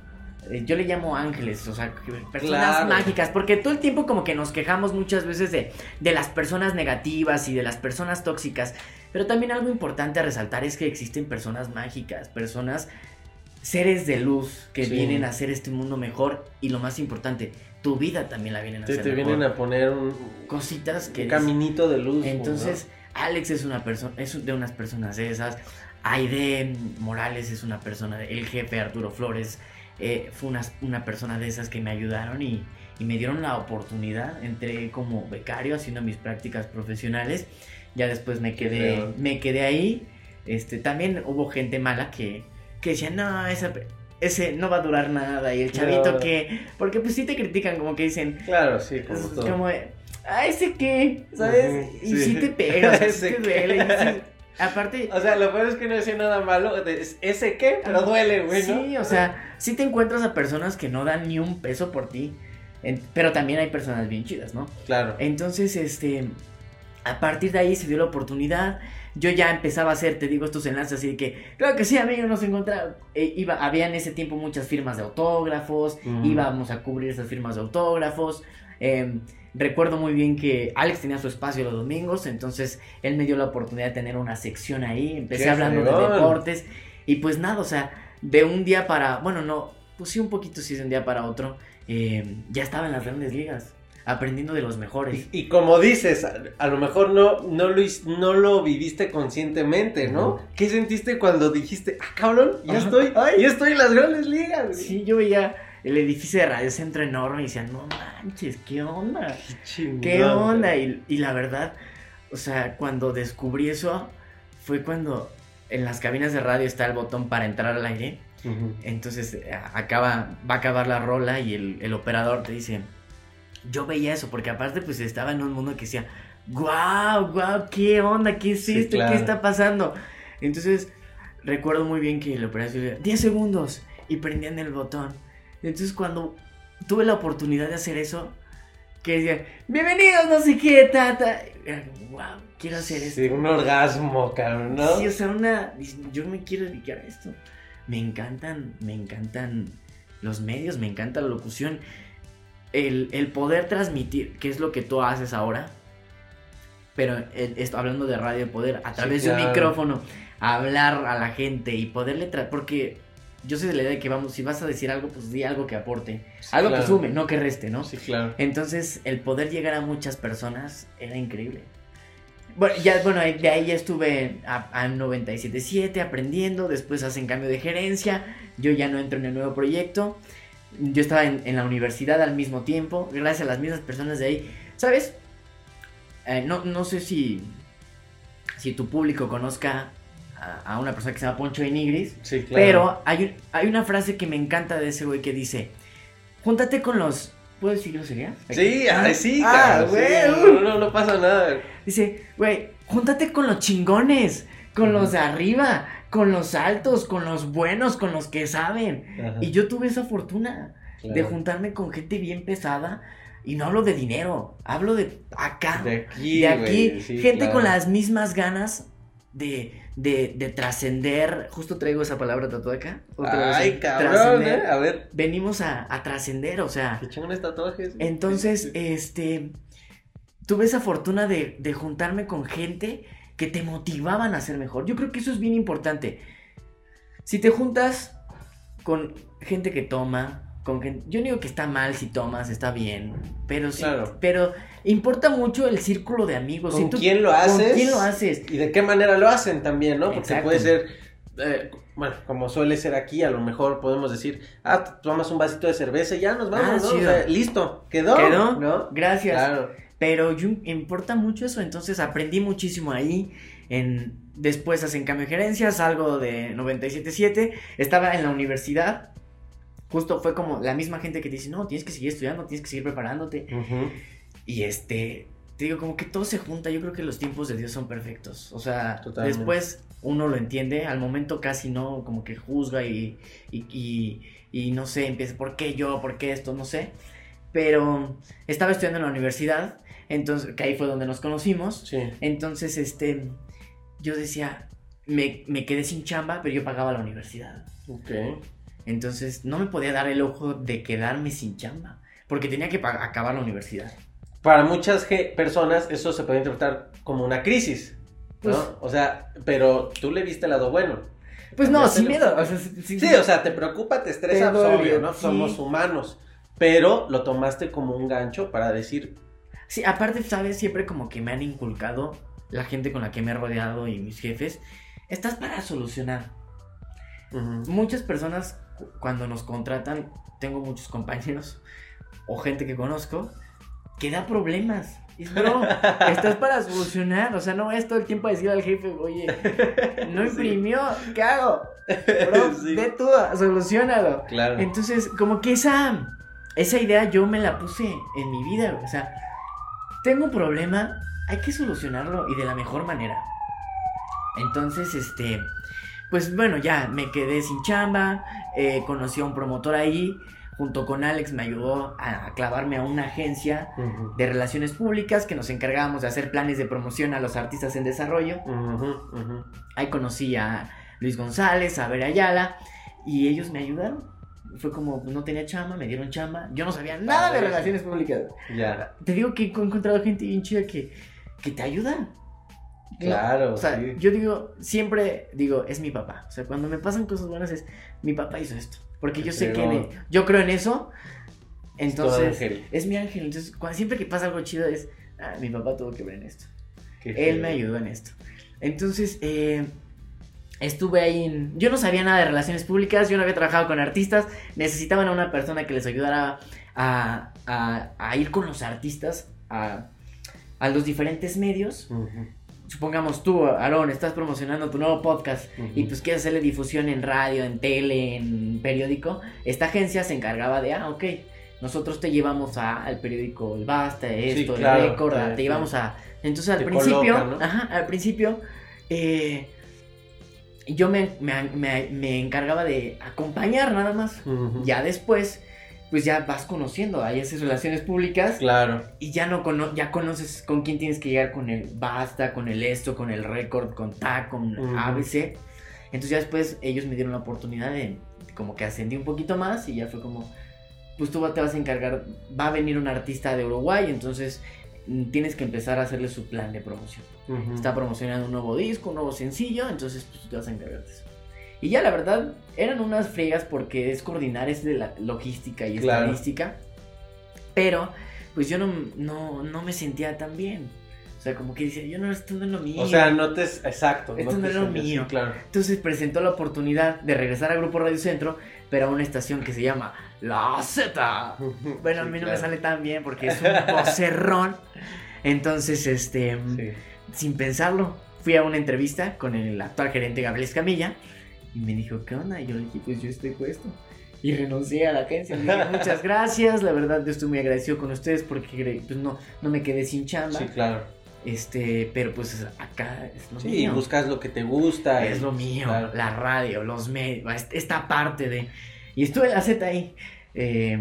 Speaker 3: Eh, Yo le llamo ángeles, o sea, personas
Speaker 2: Claro.
Speaker 3: mágicas, porque todo el tiempo como que nos quejamos muchas veces de, de las personas negativas y de las personas tóxicas, pero también algo importante a resaltar es que existen personas mágicas, personas, seres de luz que
Speaker 2: Sí.
Speaker 3: vienen a hacer este mundo mejor y lo más importante, tu vida también la vienen a
Speaker 2: Te,
Speaker 3: hacer
Speaker 2: te
Speaker 3: mejor.
Speaker 2: vienen a poner un,
Speaker 3: cositas que
Speaker 2: un caminito de luz.
Speaker 3: entonces, Alex es una persona, es de unas personas de esas. Aide Morales es una persona, el jefe Arturo Flores eh, fue una, una persona de esas que me ayudaron y, y me dieron la oportunidad. Entré como becario haciendo mis prácticas profesionales. Ya después me quedé, me quedé ahí. Este, también hubo gente mala que, que decía, no, esa, ese no va a durar nada. Y el chavito
Speaker 2: No.
Speaker 3: que, porque pues sí te critican, como que dicen.
Speaker 2: Claro, sí, como todo.
Speaker 3: como de, ¿a ese qué? ¿Sabes? Y
Speaker 2: sí.
Speaker 3: sí te pegas,
Speaker 2: ¿Ese
Speaker 3: te duele. sí- aparte,
Speaker 2: O sea, lo peor es que no decía nada malo. es- ¿Ese qué? Pero duele, güey, ¿no?
Speaker 3: sí, o sea, sí te encuentras a personas que no dan ni un peso por ti. En- pero también hay personas bien chidas, ¿no?
Speaker 2: Claro.
Speaker 3: Entonces, este, a partir de ahí se dio la oportunidad. Yo ya empezaba a hacer, te digo, estos enlaces así de que, claro que sí, amigos, nos encontramos. iba, había en ese tiempo muchas firmas de autógrafos,
Speaker 2: Mm.
Speaker 3: íbamos a cubrir esas firmas de autógrafos. eh, recuerdo muy bien que Alex tenía su espacio los domingos, entonces él me dio la oportunidad de tener una sección ahí. Empecé
Speaker 2: ¡Qué
Speaker 3: hablando
Speaker 2: fregón!
Speaker 3: de deportes y pues nada, o sea, de un día para, bueno, no, pues sí, un poquito sí de un día para otro, eh, ya estaba en las grandes ligas, aprendiendo de los mejores.
Speaker 2: Y, y como dices, a, a lo mejor no, no, lo, no lo viviste conscientemente, ¿no? ¿Qué sentiste cuando dijiste, ah, cabrón, ya estoy,
Speaker 3: Ay.
Speaker 2: ya estoy en las grandes ligas? güey"?
Speaker 3: Sí, yo veía el edificio de Radio Centro enorme y decía, no manches, ¿qué onda?
Speaker 2: chingón,
Speaker 3: ¿Qué onda? Y, y la verdad, o sea, cuando descubrí eso, fue cuando en las cabinas de radio está el botón para entrar al aire. Entonces acaba, va a acabar la rola y el, el operador te dice, yo veía eso, porque aparte pues estaba en un mundo que decía, wow, wow, ¿qué onda? ¿Qué es
Speaker 2: Sí,
Speaker 3: esto?
Speaker 2: claro.
Speaker 3: ¿Qué está pasando? Entonces recuerdo muy bien que el operador decía, 10 segundos y prendían el botón. Entonces cuando tuve la oportunidad de hacer eso, que decía, bienvenidos, no sé qué, tata. Wow, quiero hacer esto.
Speaker 2: Sí, un orgasmo, cabrón, ¿no?
Speaker 3: Sí, o sea, una. Yo me quiero dedicar a esto. Me encantan, me encantan los medios, me encanta la locución. El, el poder transmitir, que es lo que tú haces ahora, pero el- esto- hablando de radio, poder a
Speaker 2: Sí,
Speaker 3: través de un micrófono hablar a la gente y poderle traer, porque yo soy de la idea de que vamos, si vas a decir algo, pues di algo que aporte,
Speaker 2: Sí,
Speaker 3: algo que sume, no que reste, ¿no?
Speaker 2: Sí, claro.
Speaker 3: Entonces, el poder llegar a muchas personas era increíble. Bueno, ya, bueno, de ahí ya estuve a, a 97.7 aprendiendo, después hacen cambio de gerencia, yo ya no entro en el nuevo proyecto, yo estaba en, en la universidad al mismo tiempo, gracias a las mismas personas de ahí, ¿sabes? Eh, no, no sé si, si tu público conozca a, a una persona que se llama Poncho de Nigris,
Speaker 2: Sí, claro.
Speaker 3: pero hay, hay una frase que me encanta de ese güey que dice, júntate con los... ¿Puedo decir groserías?
Speaker 2: Sí, sí,
Speaker 3: Ah,
Speaker 2: cara,
Speaker 3: güey,
Speaker 2: sí, no, no, no pasa nada.
Speaker 3: Dice, güey, júntate con los chingones, con los de arriba, con los altos, con los buenos, con los que saben.
Speaker 2: Ajá,
Speaker 3: Y yo tuve esa fortuna de juntarme con gente bien pesada. Y no hablo de dinero, hablo de acá,
Speaker 2: De
Speaker 3: de,
Speaker 2: aquí,
Speaker 3: aquí.
Speaker 2: güey, sí,
Speaker 3: gente
Speaker 2: claro.
Speaker 3: con las mismas ganas de, de, de trascender. Justo traigo esa palabra tatuada acá. otra vez,
Speaker 2: Ay,
Speaker 3: ¿eh?
Speaker 2: cabrón,
Speaker 3: Trascender.
Speaker 2: eh. A ver,
Speaker 3: Venimos a, a trascender, o sea.
Speaker 2: qué chingones tatuajes.
Speaker 3: Entonces, este, tuve esa fortuna de, de juntarme con gente que te motivaban a ser mejor. Yo creo que eso es bien importante. Si te juntas con gente que toma, con gente, yo no digo que está mal si tomas, está bien, pero sí,
Speaker 2: Claro.
Speaker 3: pero importa mucho el círculo de amigos.
Speaker 2: ¿Con
Speaker 3: Si tú-
Speaker 2: quién lo haces?
Speaker 3: ¿Con quién lo haces?
Speaker 2: Y de qué manera lo hacen también, ¿no? Porque
Speaker 3: Exacto.
Speaker 2: puede ser, eh, bueno, como suele ser aquí, a lo mejor podemos decir, ah, tomas un vasito de cerveza y ya nos vamos,
Speaker 3: Ah,
Speaker 2: ¿no? O
Speaker 3: chido.
Speaker 2: sea, listo, quedó.
Speaker 3: ¿Quedó?
Speaker 2: ¿No?
Speaker 3: Gracias.
Speaker 2: Claro.
Speaker 3: Pero yo, importa mucho eso, entonces aprendí muchísimo ahí. En, después hacen cambio de gerencia, salgo de 97.7, estaba en la universidad. Justo fue como la misma gente que te dice, no, tienes que seguir estudiando, tienes que seguir preparándote.
Speaker 2: Ujú.
Speaker 3: Y este, te digo, como que todo se junta, yo creo que los tiempos de Dios son perfectos. O sea,
Speaker 2: Totalmente.
Speaker 3: después uno lo entiende, al momento casi no, como que juzga y, y, y, y no sé, empieza, ¿por qué yo? ¿Por qué esto? No sé. Pero estaba estudiando en la universidad, entonces, que ahí fue donde nos conocimos.
Speaker 2: Sí.
Speaker 3: Entonces, este, yo decía, me, me quedé sin chamba, pero yo pagaba la universidad.
Speaker 2: Ok.
Speaker 3: Entonces, no me podía dar el ojo de quedarme sin chamba, porque tenía que acabar la universidad.
Speaker 2: Para muchas personas eso se puede interpretar como una crisis, ¿no?
Speaker 3: Pues-
Speaker 2: o sea, pero tú le viste el lado bueno.
Speaker 3: Pues no, sin
Speaker 2: el
Speaker 3: miedo. O sea, sí- sí-
Speaker 2: o sea, te preocupa, te estresa,
Speaker 3: Te
Speaker 2: obvio, ¿no?
Speaker 3: sí.
Speaker 2: Somos humanos. Pero lo tomaste como un gancho para decir,
Speaker 3: Sí, aparte, ¿sabes? Siempre como que me han inculcado la gente con la que me he rodeado y mis jefes. Estás para solucionar. Muchas personas cu- cuando nos contratan, tengo muchos compañeros o gente que conozco que da problemas. Y es, bro, estás para solucionar. O sea, no es todo el tiempo a decir al jefe, oye, no
Speaker 2: Sí.
Speaker 3: imprimió, ¿qué hago? Bro,
Speaker 2: Sí.
Speaker 3: ve tú, solucionalo.
Speaker 2: claro.
Speaker 3: Entonces, como que esa, esa idea yo me la puse en mi vida. O sea, tengo un problema, hay que solucionarlo y de la mejor manera. Entonces, este, pues bueno, ya me quedé sin chamba, eh, conocí a un promotor ahí, junto con Alex me ayudó a, clavarme a una agencia de relaciones públicas que nos encargábamos de hacer planes de promoción a los artistas en desarrollo. Ahí conocí a Luis González, a Vera Ayala, y ellos me ayudaron. Fue como, no tenía chamba, me dieron chamba. Yo no sabía nada de relaciones públicas.
Speaker 2: Ya,
Speaker 3: Te digo que he encontrado gente bien chida que, que te ayuda.
Speaker 2: claro.
Speaker 3: O sea,
Speaker 2: sí.
Speaker 3: yo digo, siempre digo, es mi papá. O sea, cuando me pasan cosas buenas es, mi papá hizo esto. Porque yo sé que en yo creo en eso. Entonces,
Speaker 2: ángel.
Speaker 3: es mi ángel. Entonces, cuando, siempre que pasa algo chido es, ah, mi papá tuvo que ver en esto. Él me ayudó en esto. Entonces, eh, estuve ahí en... Yo no sabía nada de relaciones públicas, yo no había trabajado con artistas, necesitaban a una persona que les ayudara a, a- a ir con los artistas a, a los diferentes medios. Supongamos tú, Aaron, estás promocionando tu nuevo podcast y pues quieres hacerle difusión en radio, en tele, en periódico. Esta agencia se encargaba de, ah, ok, nosotros te llevamos a- al periódico El Basta, esto,
Speaker 2: claro,
Speaker 3: el Récord,
Speaker 2: claro,
Speaker 3: te llevamos a... Entonces al
Speaker 2: Te
Speaker 3: principio,
Speaker 2: colocan, ¿no?
Speaker 3: ajá, al principio, eh, yo me, me- me- me encargaba de acompañar nada más. Ya después, pues ya vas conociendo, ahí haces relaciones públicas
Speaker 2: Claro.
Speaker 3: y ya no cono ya conoces con quién tienes que llegar con el Basta, con el Esto, con el Récord, con TAC, con. ABC. Entonces ya después ellos me dieron la oportunidad de, como que ascendí un poquito más y ya fue como, pues tú te vas a encargar, va a venir un artista de Uruguay, entonces mm, tienes que empezar a hacerle su plan de promoción. Está promocionando un nuevo disco, un nuevo sencillo, entonces pues, tú te vas a encargar de eso. Y ya la verdad, eran unas friegas porque es coordinar, es de la logística y
Speaker 2: Claro.
Speaker 3: estadística. Pero, pues yo no, no, no me sentía tan bien. O sea, como que decía, yo no, esto no es lo mío.
Speaker 2: O sea, no te... Exacto.
Speaker 3: Esto no
Speaker 2: te
Speaker 3: es lo mío.
Speaker 2: claro.
Speaker 3: Entonces presentó la oportunidad de regresar a Grupo Radio Centro, pero a una estación que se llama La Z. Bueno, a
Speaker 2: Sí,
Speaker 3: mí no
Speaker 2: claro.
Speaker 3: me sale tan bien porque es un vocerrón. Entonces, este,
Speaker 2: Sí.
Speaker 3: Sin pensarlo, fui a una entrevista con el actual gerente Gabriel Escamilla y me dijo, ¿qué onda? Y yo le dije, pues yo estoy puesto. Y renuncié a la agencia. Dije, muchas gracias. La verdad, yo estoy muy agradecido con ustedes porque pues, no, no me quedé sin chamba.
Speaker 2: Sí, claro.
Speaker 3: Este, pero pues acá es lo
Speaker 2: Sí,
Speaker 3: mío.
Speaker 2: buscas lo que te gusta.
Speaker 3: Es
Speaker 2: y-
Speaker 3: lo mío,
Speaker 2: claro.
Speaker 3: la radio, los medios, est- esta parte de... Y estuve en la Z ahí. eh,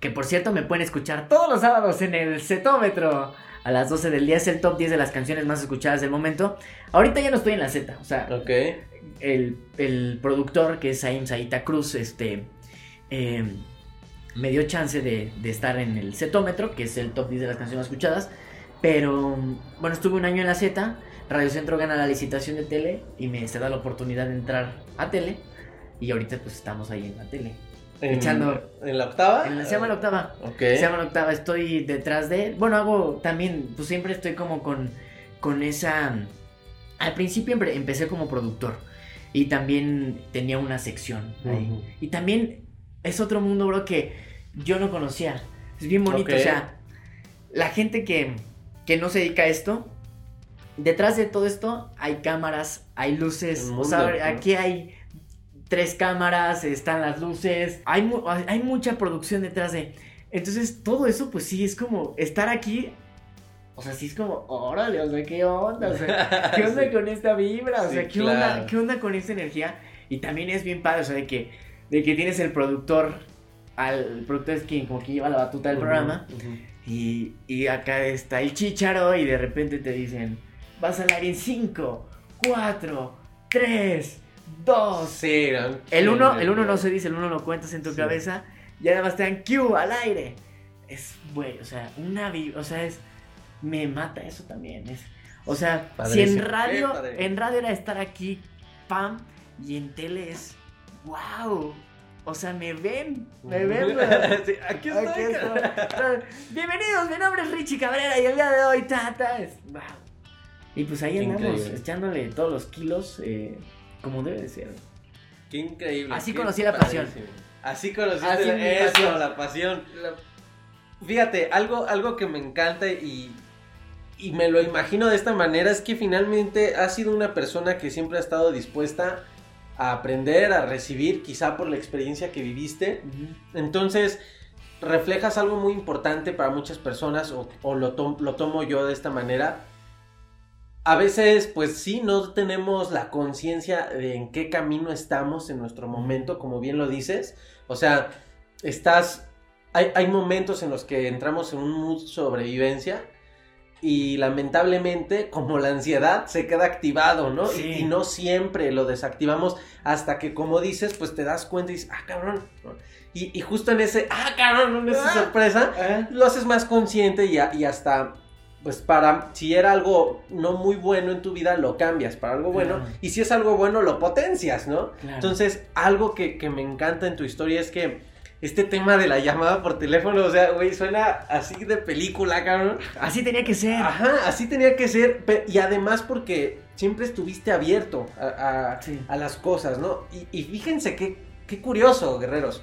Speaker 3: que por cierto me pueden escuchar todos los sábados en el Zetómetro. A las 12 del día es el top 10 de las canciones más escuchadas del momento. Ahorita ya no estoy en la Z. O sea, el, el productor que es Saim Saita Cruz, este... eh, me dio chance de, de estar en el Zetómetro, que es el top 10 de las canciones más escuchadas. Pero, bueno, estuve un año en la Z. Radio Centro gana la licitación de tele y me se da la oportunidad de entrar a tele. Y ahorita pues estamos ahí en la tele.
Speaker 2: En,
Speaker 3: Echando-
Speaker 2: ¿En la octava?
Speaker 3: En la, se llama la octava.
Speaker 2: Ok.
Speaker 3: Se llama la octava. Estoy detrás de... Bueno, hago también... Pues siempre estoy como con, con esa... Al principio empe- empecé como productor. Y también tenía una sección ahí. Y también es otro mundo, bro, que yo no conocía. Es bien bonito, o sea, la gente que, que no se dedica a esto, detrás de todo esto hay cámaras, hay luces, o sea, aquí hay tres cámaras, están las luces, hay, mu- hay mucha producción detrás de... Entonces, todo eso, pues sí, es como estar aquí. O sea, sí es como, órale, o sea, ¿qué onda? O sea, ¿Qué onda
Speaker 2: Sí.
Speaker 3: con esta vibra? O
Speaker 2: Sí,
Speaker 3: sea, ¿qué,
Speaker 2: claro.
Speaker 3: onda, ¿qué onda con esta energía? Y también es bien padre, o sea, de que, de que tienes el productor, al el productor es quien como que lleva la batuta del programa,
Speaker 2: ujú.
Speaker 3: y, y acá está el chicharo, y de repente te dicen, vas al aire en 5, 4, 3, 2.
Speaker 2: Sí, no,
Speaker 3: El 1 el uno no se dice, el 1 lo cuentas en tu
Speaker 2: Sí.
Speaker 3: cabeza, y además te dan Q al aire. Es, güey, o sea, una vibra, o sea, es, me mata eso también, es, o sea, si en radio, en radio era estar aquí, pam, y en tele es, wow, o sea, me ven, me ven.
Speaker 2: Sí, aquí estoy.
Speaker 3: Aquí estoy. Bienvenidos, mi nombre es Richie Cabrera y el día de hoy, tata, es, wow. Y pues ahí
Speaker 2: Qué
Speaker 3: andamos,
Speaker 2: increíble.
Speaker 3: echándole todos los kilos, eh, como debe de ser.
Speaker 2: Qué increíble.
Speaker 3: Así
Speaker 2: qué
Speaker 3: conocí la pasión.
Speaker 2: Así conociste
Speaker 3: Así
Speaker 2: la, eso,
Speaker 3: pasión.
Speaker 2: la pasión. Fíjate, algo, algo que me encanta y, y me lo imagino de esta manera es que finalmente has sido una persona que siempre ha estado dispuesta a aprender, a recibir, quizá por la experiencia que viviste. Entonces, reflejas algo muy importante para muchas personas, o, o lo, to- lo tomo yo de esta manera. A veces, pues sí, no tenemos la conciencia de en qué camino estamos en nuestro momento, como bien lo dices. O sea, estás. Hay, hay momentos en los que entramos en un mood sobrevivencia y lamentablemente, como la ansiedad, se queda activado, ¿no? Y-
Speaker 3: Sí.
Speaker 2: Y, no siempre lo desactivamos hasta que, como dices, pues te das cuenta y dices, ah, cabrón. ¿no? Y, y justo en ese, ah, cabrón, en esa
Speaker 3: Ah.
Speaker 2: sorpresa, lo haces más consciente y, a- y hasta, pues para, si era algo no muy bueno en tu vida, lo cambias para algo bueno.
Speaker 3: Claro.
Speaker 2: Y si es algo bueno, lo potencias, ¿no?
Speaker 3: Claro.
Speaker 2: Entonces, algo que, que me encanta en tu historia es que este tema de la llamada por teléfono, o sea, güey, suena así de película, cabrón.
Speaker 3: Así tenía que ser.
Speaker 2: Ajá, así tenía que ser. Y además porque siempre estuviste abierto a, a-
Speaker 3: Sí.
Speaker 2: a las cosas, ¿no? Y, y fíjense qué, qué curioso, guerreros.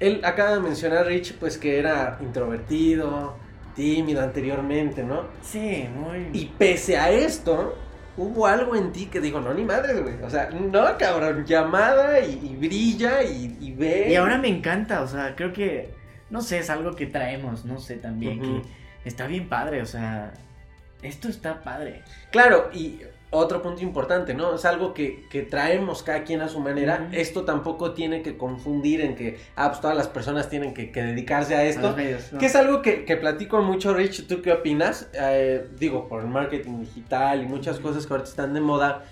Speaker 2: Él acaba de mencionar, Rich, pues que era introvertido, tímido anteriormente, ¿no?
Speaker 3: Sí, muy.
Speaker 2: Y pese a esto, hubo algo en ti que dijo, no, ni madre, güey. O sea, no, cabrón, llamada y, y brilla y, y ve.
Speaker 3: Y ahora me encanta, o sea, creo que, no sé, es algo que traemos, no sé, también, que está bien padre, o sea, esto está padre.
Speaker 2: Claro, y otro punto importante, ¿no? Es algo que, que traemos cada quien a su manera. Esto tampoco tiene que confundir en que, ah, pues todas las personas tienen que, que dedicarse a esto.
Speaker 3: los medios, ¿no?
Speaker 2: Que es algo que, que platico mucho, Rich. ¿Tú qué opinas? Eh, digo, por el marketing digital y muchas cosas que ahorita están de moda.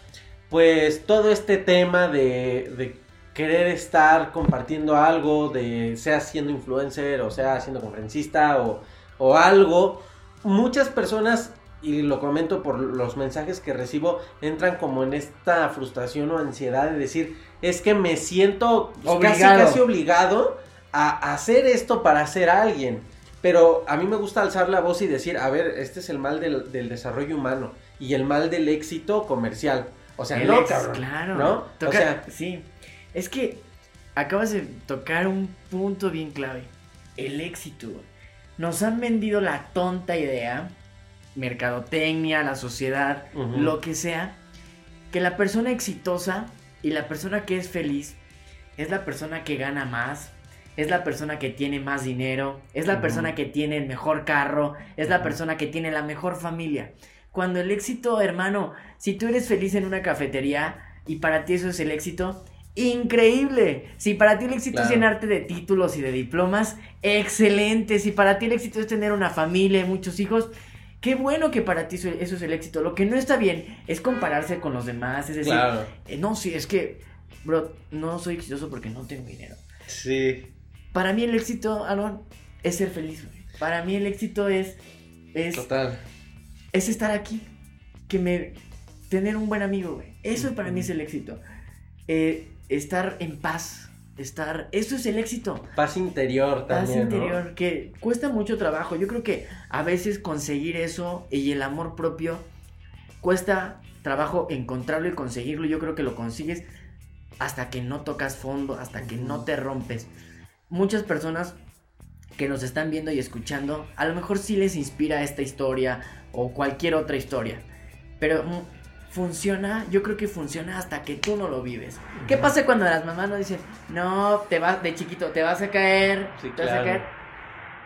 Speaker 2: pues todo este tema de, de querer estar compartiendo algo, de sea siendo influencer o sea siendo conferencista o, o algo, muchas personas y lo comento por los mensajes que recibo, entran como en esta frustración o ansiedad de decir, es que me siento casi, casi obligado a hacer esto para ser alguien. Pero a mí me gusta alzar la voz y decir, a ver, este es el mal del, desarrollo humano y el mal del éxito comercial. O sea, no, cabrón.
Speaker 3: Claro.
Speaker 2: ¿no?
Speaker 3: o sea, sí. Es que acabas de tocar un punto bien clave. El éxito. Nos han vendido la tonta idea mercadotecnia, la sociedad, lo que sea, que la persona exitosa y la persona que es feliz es la persona que gana más, es la persona que tiene más dinero, es la persona que tiene el mejor carro, es la persona que tiene la mejor familia. Cuando el éxito, hermano, si tú eres feliz en una cafetería y para ti eso es el éxito, increíble. Si para ti el éxito es llenarte de títulos y de diplomas, excelente. Si para ti el éxito es tener una familia y muchos hijos, Qué bueno que para ti eso, es el éxito. Lo que no está bien es compararse con los demás. Es decir, eh, no, sí, es que, bro, no soy exitoso porque no tengo dinero.
Speaker 2: Sí.
Speaker 3: Para mí el éxito, Aaron, es ser feliz, Para mí el éxito es. es
Speaker 2: Total.
Speaker 3: Es estar aquí. Que me. Tener un buen amigo, güey. Eso para mí es el éxito. Eh, estar en paz estar, eso es el éxito.
Speaker 2: Paz interior también.
Speaker 3: Paz interior, que cuesta mucho trabajo. Yo creo que a veces conseguir eso y el amor propio cuesta trabajo encontrarlo y conseguirlo. Yo creo que lo consigues hasta que no tocas fondo, hasta que no te rompes. Muchas personas que nos están viendo y escuchando, a lo mejor sí les inspira esta historia o cualquier otra historia. Pero funciona, yo creo que funciona hasta que tú no lo vives. ¿Qué pasa cuando las mamás nos dicen, no, te vas de chiquito, te vas a caer, te vas a caer?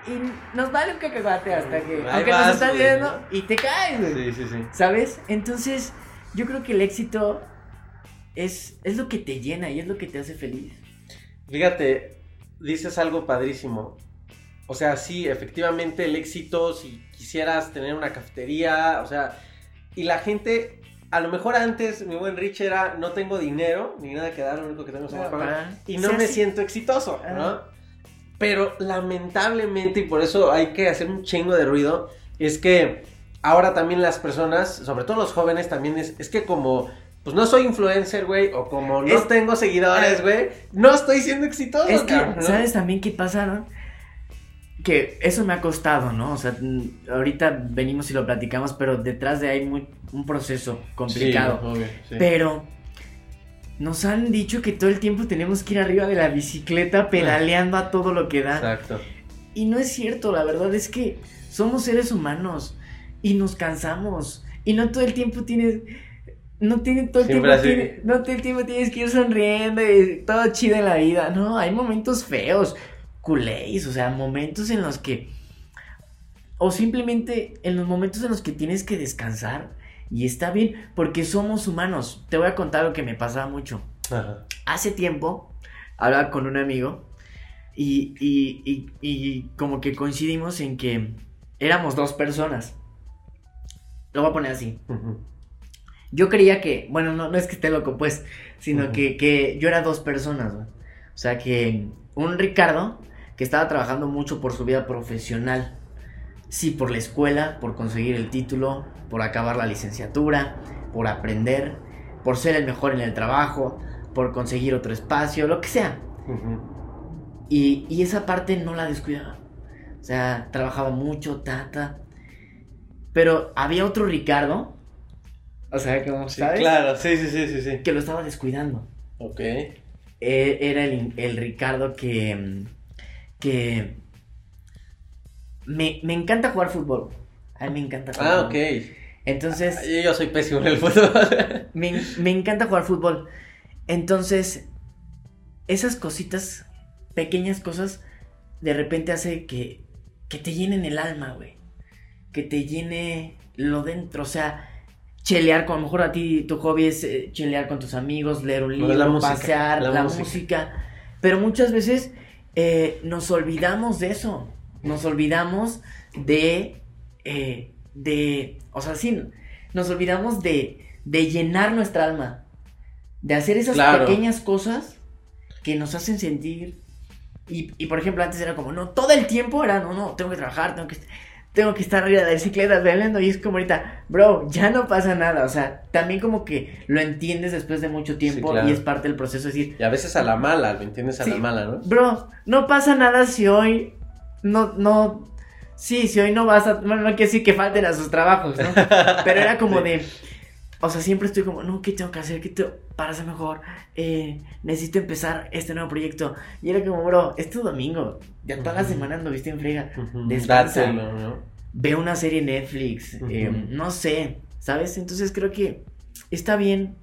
Speaker 3: Y nos vale un cacahuate hasta que, aunque nos están viendo, y te caes,
Speaker 2: Sí, sí, sí.
Speaker 3: ¿Sabes? Entonces, yo creo que el éxito es, es lo que te llena y es lo que te hace feliz.
Speaker 2: Fíjate, dices algo padrísimo. O sea, sí, efectivamente el éxito, si quisieras tener una cafetería, o sea, y la gente a lo mejor antes mi buen Rich era no tengo dinero, ni nada que dar, lo único que tengo es pagar, y no me siento exitoso, ¿no? Pero lamentablemente, y por eso hay que hacer un chingo de ruido, es que ahora también las personas, sobre todo los jóvenes, también es, es que como pues no soy influencer, güey, o como no tengo seguidores, güey, no estoy siendo exitoso.
Speaker 3: Es que, ¿sabes también qué pasa, no? Que eso me ha costado, ¿no? O sea, ahorita venimos y lo platicamos, pero detrás de ahí muy, un proceso complicado. Pero nos han dicho que todo el tiempo tenemos que ir arriba de la bicicleta pedaleando a todo lo que da.
Speaker 2: Exacto.
Speaker 3: Y no es cierto, la verdad es que somos seres humanos y nos cansamos y no todo el tiempo tienes no tiene todo el tiempo no todo el tiempo tienes que ir sonriendo y todo chido en la vida, no, hay momentos feos, culéis, o sea, momentos en los que, o simplemente en los momentos en los que tienes que descansar y está bien, porque somos humanos. Te voy a contar lo que me pasaba mucho. Hace tiempo hablaba con un amigo y, y, y, como que coincidimos en que éramos dos personas. Lo voy a poner así. Yo creía que, bueno, no, no es que esté loco, pues, sino que, que, yo era dos personas. O sea, que un Ricardo que estaba trabajando mucho por su vida profesional. Sí, por la escuela, por conseguir el título, por acabar la licenciatura, por aprender, por ser el mejor en el trabajo, por conseguir otro espacio, lo que sea. y, esa parte no la descuidaba. O sea, trabajaba mucho, tata. Pero había otro Ricardo. O sea, como sabes.
Speaker 2: Claro, sí, sí, sí, sí, sí.
Speaker 3: Que lo estaba descuidando.
Speaker 2: Ok.
Speaker 3: E, era el, el Ricardo que mm, que me, encanta jugar fútbol. A mí me encanta jugar
Speaker 2: Ah, ok.
Speaker 3: Entonces.
Speaker 2: Yo soy pésimo en el fútbol.
Speaker 3: me, encanta jugar fútbol. Entonces, esas cositas, pequeñas cosas, de repente hace que, que te llenen el alma, güey. Que te llene lo dentro. O sea, chelear, con, a lo mejor a ti tu hobby es eh, chelear con tus amigos, leer un libro, pasear, la, música. Pero muchas veces eh, nos olvidamos de eso. Nos olvidamos de, eh, de, o sea, sí, nos olvidamos de, de llenar nuestra alma, De hacer esas
Speaker 2: Claro.
Speaker 3: pequeñas cosas que nos hacen sentir. Y, y, por ejemplo, antes era como, no, todo el tiempo era, no, no, tengo que trabajar, tengo que, tengo que estar arriba de la bicicleta bailando. Y es como ahorita, bro, ya no pasa nada. O sea, también como que lo entiendes después de mucho tiempo
Speaker 2: claro.
Speaker 3: y es parte del proceso. Es decir,
Speaker 2: Y a veces a la mala, ¿lo entiendes? A
Speaker 3: Sí.
Speaker 2: la mala, ¿no?
Speaker 3: Bro, no pasa nada si hoy no, no, sí, si hoy no vas a, bueno, no quiere decir que falten a sus trabajos, ¿no? Pero era como de, o sea, siempre estoy como, no, ¿qué tengo que hacer? ¿Qué tengo para ser mejor? Eh, necesito empezar este nuevo proyecto. Y era como, bro, es tu domingo, ya toda la semana anduviste en frega,
Speaker 2: Ujú,
Speaker 3: descansa.
Speaker 2: Dátelo, ¿no?
Speaker 3: ve una serie en Netflix, eh, no sé, ¿sabes? Entonces creo que está bien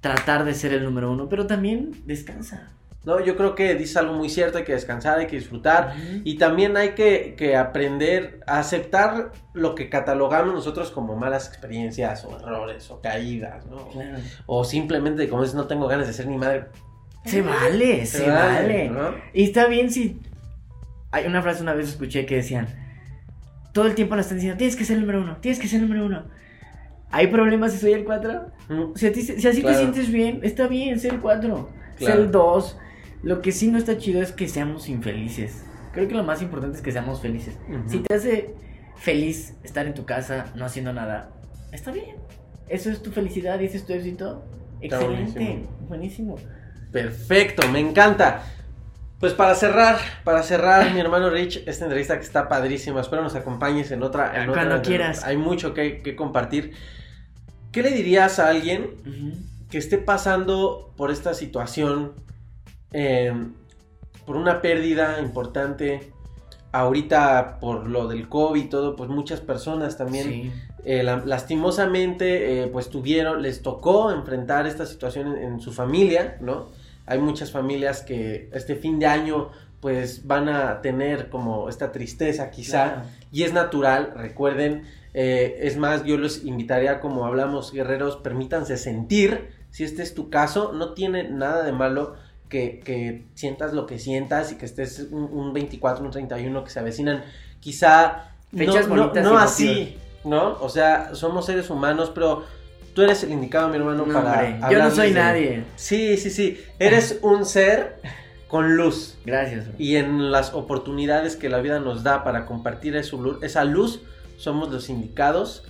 Speaker 3: tratar de ser el número uno, pero también descansa.
Speaker 2: No, yo creo que dices algo muy cierto, hay que descansar, hay que disfrutar. Y también hay que, que aprender a aceptar lo que catalogamos nosotros como malas experiencias o errores o caídas, ¿no?
Speaker 3: Claro.
Speaker 2: O simplemente, como dices, no tengo ganas de ser ni madre.
Speaker 3: Se vale, se, vale.
Speaker 2: ¿no?
Speaker 3: Y está bien si. Hay una frase una vez escuché que decían: Todo el tiempo nos están diciendo, tienes que ser el número uno, tienes que ser el número uno. ¿Hay problemas si soy el 4?
Speaker 2: Mm,
Speaker 3: Si, a ti- si así
Speaker 2: Claro.
Speaker 3: te sientes bien, está bien, ser el 4, ser el 2. Lo que sí no está chido es que seamos infelices. Creo que lo más importante es que seamos felices. Si te hace feliz estar en tu casa no haciendo nada, está bien. Eso es tu felicidad y ese es tu éxito.
Speaker 2: Está
Speaker 3: Excelente,
Speaker 2: buenísimo.
Speaker 3: buenísimo.
Speaker 2: Perfecto, me encanta. Pues para cerrar, para cerrar, mi hermano Rich, esta entrevista que está padrísima, espero nos acompañes en otra. En
Speaker 3: Cuando
Speaker 2: otra-
Speaker 3: quieras.
Speaker 2: Hay mucho que, que compartir. ¿Qué le dirías a alguien que esté pasando por esta situación, eh, por una pérdida importante, ahorita por lo del COVID y todo, pues muchas personas también
Speaker 3: Sí.
Speaker 2: eh, la- lastimosamente, eh, pues tuvieron, les tocó enfrentar esta situación en, en su familia, ¿no? Hay muchas familias que este fin de año, pues van a tener como esta tristeza quizá,
Speaker 3: Claro.
Speaker 2: y es natural, recuerden, eh, es más, yo los invitaría, como hablamos, guerreros, permítanse sentir, si este es tu caso, no tiene nada de malo que, que sientas lo que sientas y que estés un, un 24, un 31 que se avecinan, quizá
Speaker 3: Fechas
Speaker 2: no, no-
Speaker 3: bonitas
Speaker 2: no
Speaker 3: y
Speaker 2: así, ¿no? O sea, somos seres humanos, pero tú eres el indicado, mi hermano,
Speaker 3: No,
Speaker 2: para
Speaker 3: hombre, yo no soy
Speaker 2: de-
Speaker 3: nadie.
Speaker 2: Sí, sí, sí, eres un ser con luz.
Speaker 3: Gracias. bro.
Speaker 2: Y en las oportunidades que la vida nos da para compartir esa luz, somos los indicados.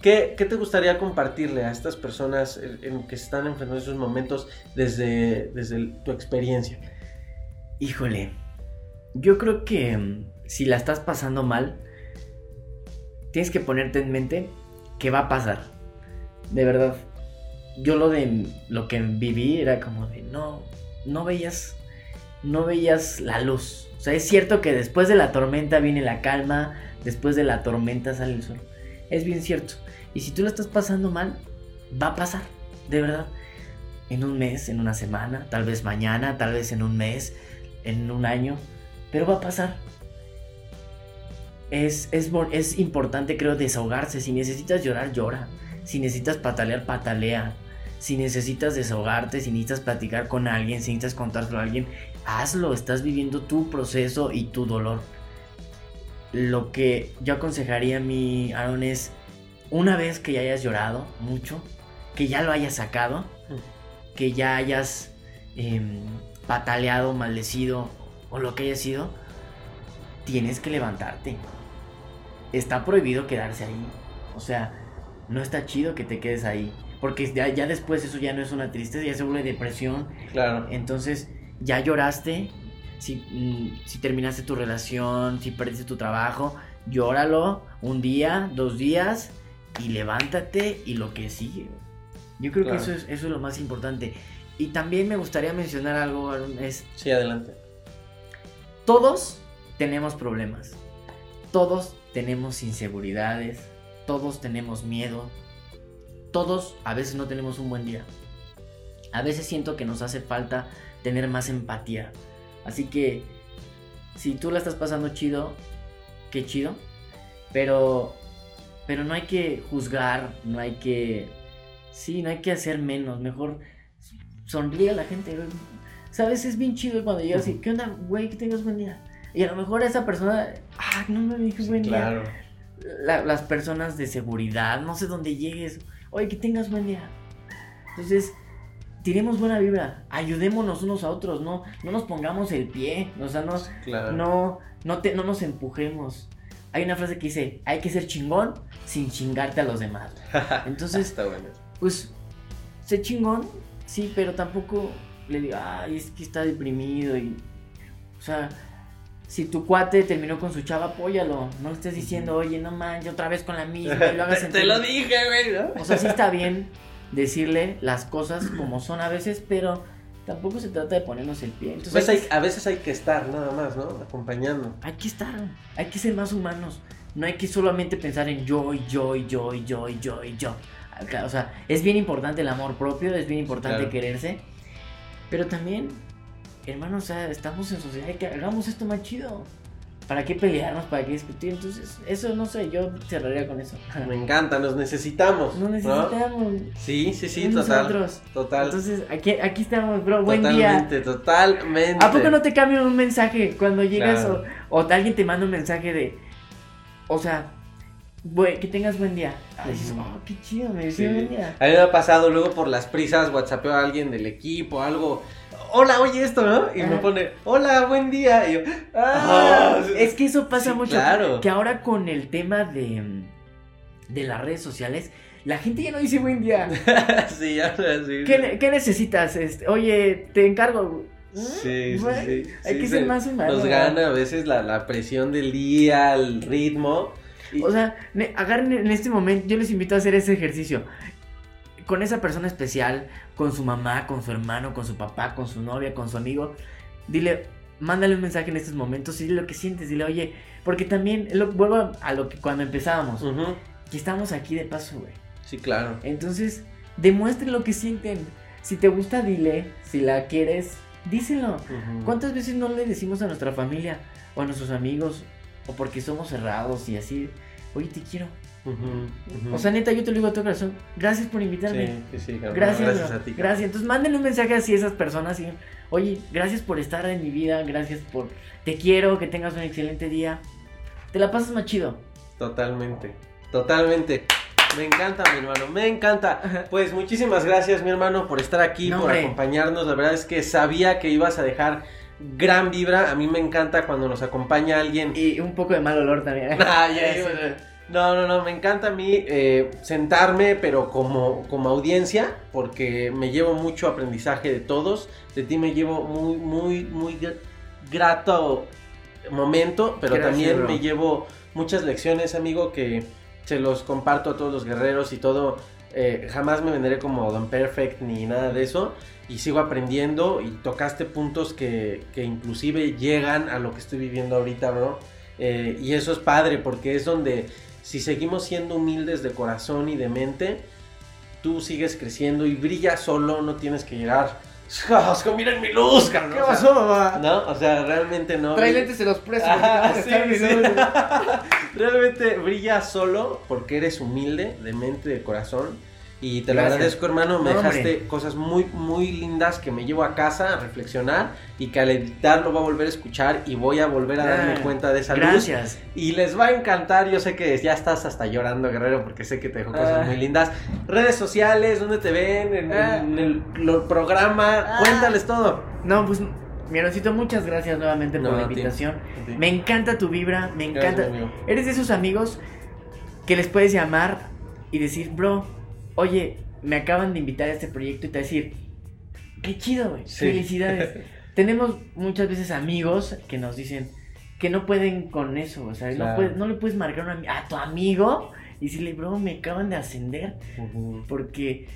Speaker 2: ¿Qué, qué te gustaría compartirle a estas personas en, que se están enfrentando esos momentos desde, desde tu experiencia?
Speaker 3: Híjole, yo creo que mm, si la estás pasando mal, tienes que ponerte en mente que va a pasar. De verdad. Yo lo de lo que viví era como de no, no veías, no veías la luz. O sea, es cierto que después de la tormenta viene la calma, después de la tormenta sale el sol. Es bien cierto. Y si tú la estás pasando mal, va a pasar, de verdad. En un mes, en una semana, tal vez mañana, tal vez en un mes, en un año, pero va a pasar. Es, es, es importante, creo, desahogarse. Si necesitas llorar, llora. Si necesitas patalear, patalea. Si necesitas desahogarte, si necesitas platicar con alguien, si necesitas contárselo a alguien, hazlo. Estás viviendo tu proceso y tu dolor. Lo que yo aconsejaría a mi Aaron es, una vez que ya hayas llorado mucho, que ya lo hayas sacado, que ya hayas em, pataleado, maldecido o lo que haya sido, tienes que levantarte. Está prohibido quedarse ahí. O sea, no está chido que te quedes ahí. Porque ya, ya después eso ya no es una tristeza, ya se vuelve depresión.
Speaker 2: Claro.
Speaker 3: Entonces, ya lloraste. Si, mm, si terminaste tu relación, si perdiste tu trabajo, llóralo un día, dos días y levántate y lo que sigue. Yo creo
Speaker 2: Claro.
Speaker 3: que eso es, eso es lo más importante. Y también me gustaría mencionar algo, Aaron, es
Speaker 2: Sí, adelante.
Speaker 3: todos tenemos problemas. Todos tenemos inseguridades. Todos tenemos miedo. Todos a veces no tenemos un buen día. A veces siento que nos hace falta tener más empatía. Así que si tú la estás pasando chido, qué chido. Pero pero no hay que juzgar, no hay que sí, no hay que hacer menos, mejor sonríe a la gente. ¿Sabes? Es bien chido cuando llegas y, ¿qué onda, güey? Que tengas buen día. Y a lo mejor esa persona, ah, no me dijo buen día.
Speaker 2: Claro.
Speaker 3: La- las personas de seguridad, no sé dónde llegues. Oye, que tengas buen día. Entonces, tiremos buena vibra, ayudémonos unos a otros, no, no nos pongamos el pie, o sea, no,
Speaker 2: Claro.
Speaker 3: no, no, te, no nos empujemos. Hay una frase que dice, hay que ser chingón sin chingarte a los demás. Entonces,
Speaker 2: Está bueno.
Speaker 3: pues, sé chingón, sí, pero tampoco le diga, ay, es que está deprimido y, o sea, si tu cuate terminó con su chava, apóyalo, no le estés diciendo, oye, no manches, otra vez con la misma, y lo hagas
Speaker 2: te, te lo
Speaker 3: mal".
Speaker 2: dije, güey, ¿no?
Speaker 3: O sea, sí está bien decirle las cosas como son a veces, pero tampoco se trata de ponernos el pie. Entonces,
Speaker 2: Pues
Speaker 3: hay,
Speaker 2: a veces hay que estar nada más, ¿no? Acompañando.
Speaker 3: hay que estar, hay que ser más humanos. No hay que solamente pensar en yo y yo y yo y yo y yo y yo. O sea, es bien importante el amor propio, es bien importante
Speaker 2: Claro.
Speaker 3: quererse. Pero también, hermano, o sea, estamos en sociedad, que hagamos esto más chido. ¿Para qué pelearnos? ¿Para qué discutir? Entonces, eso no sé, yo cerraría con eso.
Speaker 2: Me encanta, nos necesitamos.
Speaker 3: No necesitamos.
Speaker 2: Sí, sí, sí, total.
Speaker 3: otros.
Speaker 2: Total.
Speaker 3: Entonces, aquí, aquí estamos, bro. Buen día.
Speaker 2: totalmente, totalmente.
Speaker 3: ¿A poco no te cambian un mensaje cuando llegas
Speaker 2: Claro.
Speaker 3: o, o alguien te manda un mensaje de. O sea, que tengas buen día? Ay, dices, oh, qué chido, me
Speaker 2: Sí.
Speaker 3: decía buen día.
Speaker 2: A mí me ha pasado luego por las prisas, whatsappeo a alguien del equipo, algo. Hola, oye esto, ¿no? Y me pone, hola, buen día. Y yo, ah,
Speaker 3: Ah, es que eso pasa
Speaker 2: sí,
Speaker 3: mucho.
Speaker 2: claro.
Speaker 3: Que ahora con el tema de, de las redes sociales, la gente ya no dice buen día.
Speaker 2: sí, ya sí.
Speaker 3: ¿Qué, ne- qué necesitas? Este, oye, te encargo.
Speaker 2: Sí, sí,
Speaker 3: Bueno,
Speaker 2: sí.
Speaker 3: Hay
Speaker 2: Sí,
Speaker 3: que
Speaker 2: se-
Speaker 3: ser más humanos.
Speaker 2: Nos gana a veces la, la presión del día, el ritmo. Y-
Speaker 3: O sea, agarren en este momento, yo les invito a hacer ese ejercicio. Con esa persona especial, con su mamá, con su hermano, con su papá, con su novia, con su amigo, dile, mándale un mensaje en estos momentos y dile lo que sientes, dile, oye, porque también, lo, vuelvo a, lo que cuando empezábamos, que estamos aquí de paso, güey.
Speaker 2: Sí, claro.
Speaker 3: Entonces, demuestren lo que sienten. Si te gusta, dile, si la quieres, díselo. ¿Cuántas veces no le decimos a nuestra familia o a nuestros amigos o porque somos cerrados y así, oye, te quiero?
Speaker 2: Ujú.
Speaker 3: O sea, neta, yo te lo digo a tu corazón. Gracias por invitarme.
Speaker 2: sí, sí, sí, cabrón.
Speaker 3: Gracias,
Speaker 2: Gracias a ti.
Speaker 3: Gracias. Entonces, mándenle un mensaje así a esas personas y, oye, gracias por estar en mi vida, gracias por, te quiero, que tengas un excelente día. Te la pasas más chido.
Speaker 2: Totalmente, totalmente. Me encanta, mi hermano, me encanta. Pues muchísimas gracias, mi hermano, por estar aquí,
Speaker 3: No,
Speaker 2: por
Speaker 3: hombre.
Speaker 2: acompañarnos. La verdad es que sabía que ibas a dejar gran vibra. A mí me encanta cuando nos acompaña alguien.
Speaker 3: Y un poco de mal olor también.
Speaker 2: Ah, ya, ya, No, no, no, me encanta a mí eh, sentarme, pero como, como audiencia, porque me llevo mucho aprendizaje de todos. De ti me llevo muy, muy, muy gr- grato momento, pero
Speaker 3: Gracias,
Speaker 2: también
Speaker 3: bro.
Speaker 2: me llevo muchas lecciones, amigo, que se los comparto a todos los guerreros y todo. Eh, jamás me venderé como Don Perfect ni nada de eso. Y sigo aprendiendo y tocaste puntos que, que inclusive llegan a lo que estoy viviendo ahorita, bro. Eh, y eso es padre porque es donde si seguimos siendo humildes de corazón y de mente, tú sigues creciendo y brillas solo, no tienes que llegar. ¡Oscar, miren mi luz, cabrón!
Speaker 3: ¿Qué pasó, mamá?
Speaker 2: No, o sea, realmente no.
Speaker 3: Trae lentes se los
Speaker 2: sí, sí.
Speaker 3: mirando.
Speaker 2: Realmente brillas solo porque eres humilde de mente, de corazón. Y te lo
Speaker 3: Gracias.
Speaker 2: agradezco, hermano. Me dejaste cosas muy, muy lindas que me llevo a casa a reflexionar y que al editar lo voy a volver a escuchar y voy a volver a darme
Speaker 3: Ah,
Speaker 2: cuenta de esa luz.
Speaker 3: Gracias.
Speaker 2: Y les va a encantar. Yo sé que ya estás hasta llorando, Guerrero, porque sé que te dejó cosas
Speaker 3: Ah.
Speaker 2: muy lindas. Redes sociales, ¿dónde te ven? En,
Speaker 3: Ah.
Speaker 2: en el lo- programa.
Speaker 3: Ah.
Speaker 2: Cuéntales todo.
Speaker 3: No, pues, mi hermancito, muchas gracias nuevamente por la invitación. Me encanta tu vibra, me
Speaker 2: Gracias,
Speaker 3: encanta.
Speaker 2: amigo.
Speaker 3: Eres de esos amigos que les puedes llamar y decir, bro, oye, me acaban de invitar a este proyecto y te va a decir, qué chido, güey,
Speaker 2: Sí.
Speaker 3: felicidades. Tenemos muchas veces amigos que nos dicen que no pueden con eso, o sea, no,
Speaker 2: Claro.
Speaker 3: puedes- no le puedes marcar a tu amigo y decirle, bro, me acaban de ascender porque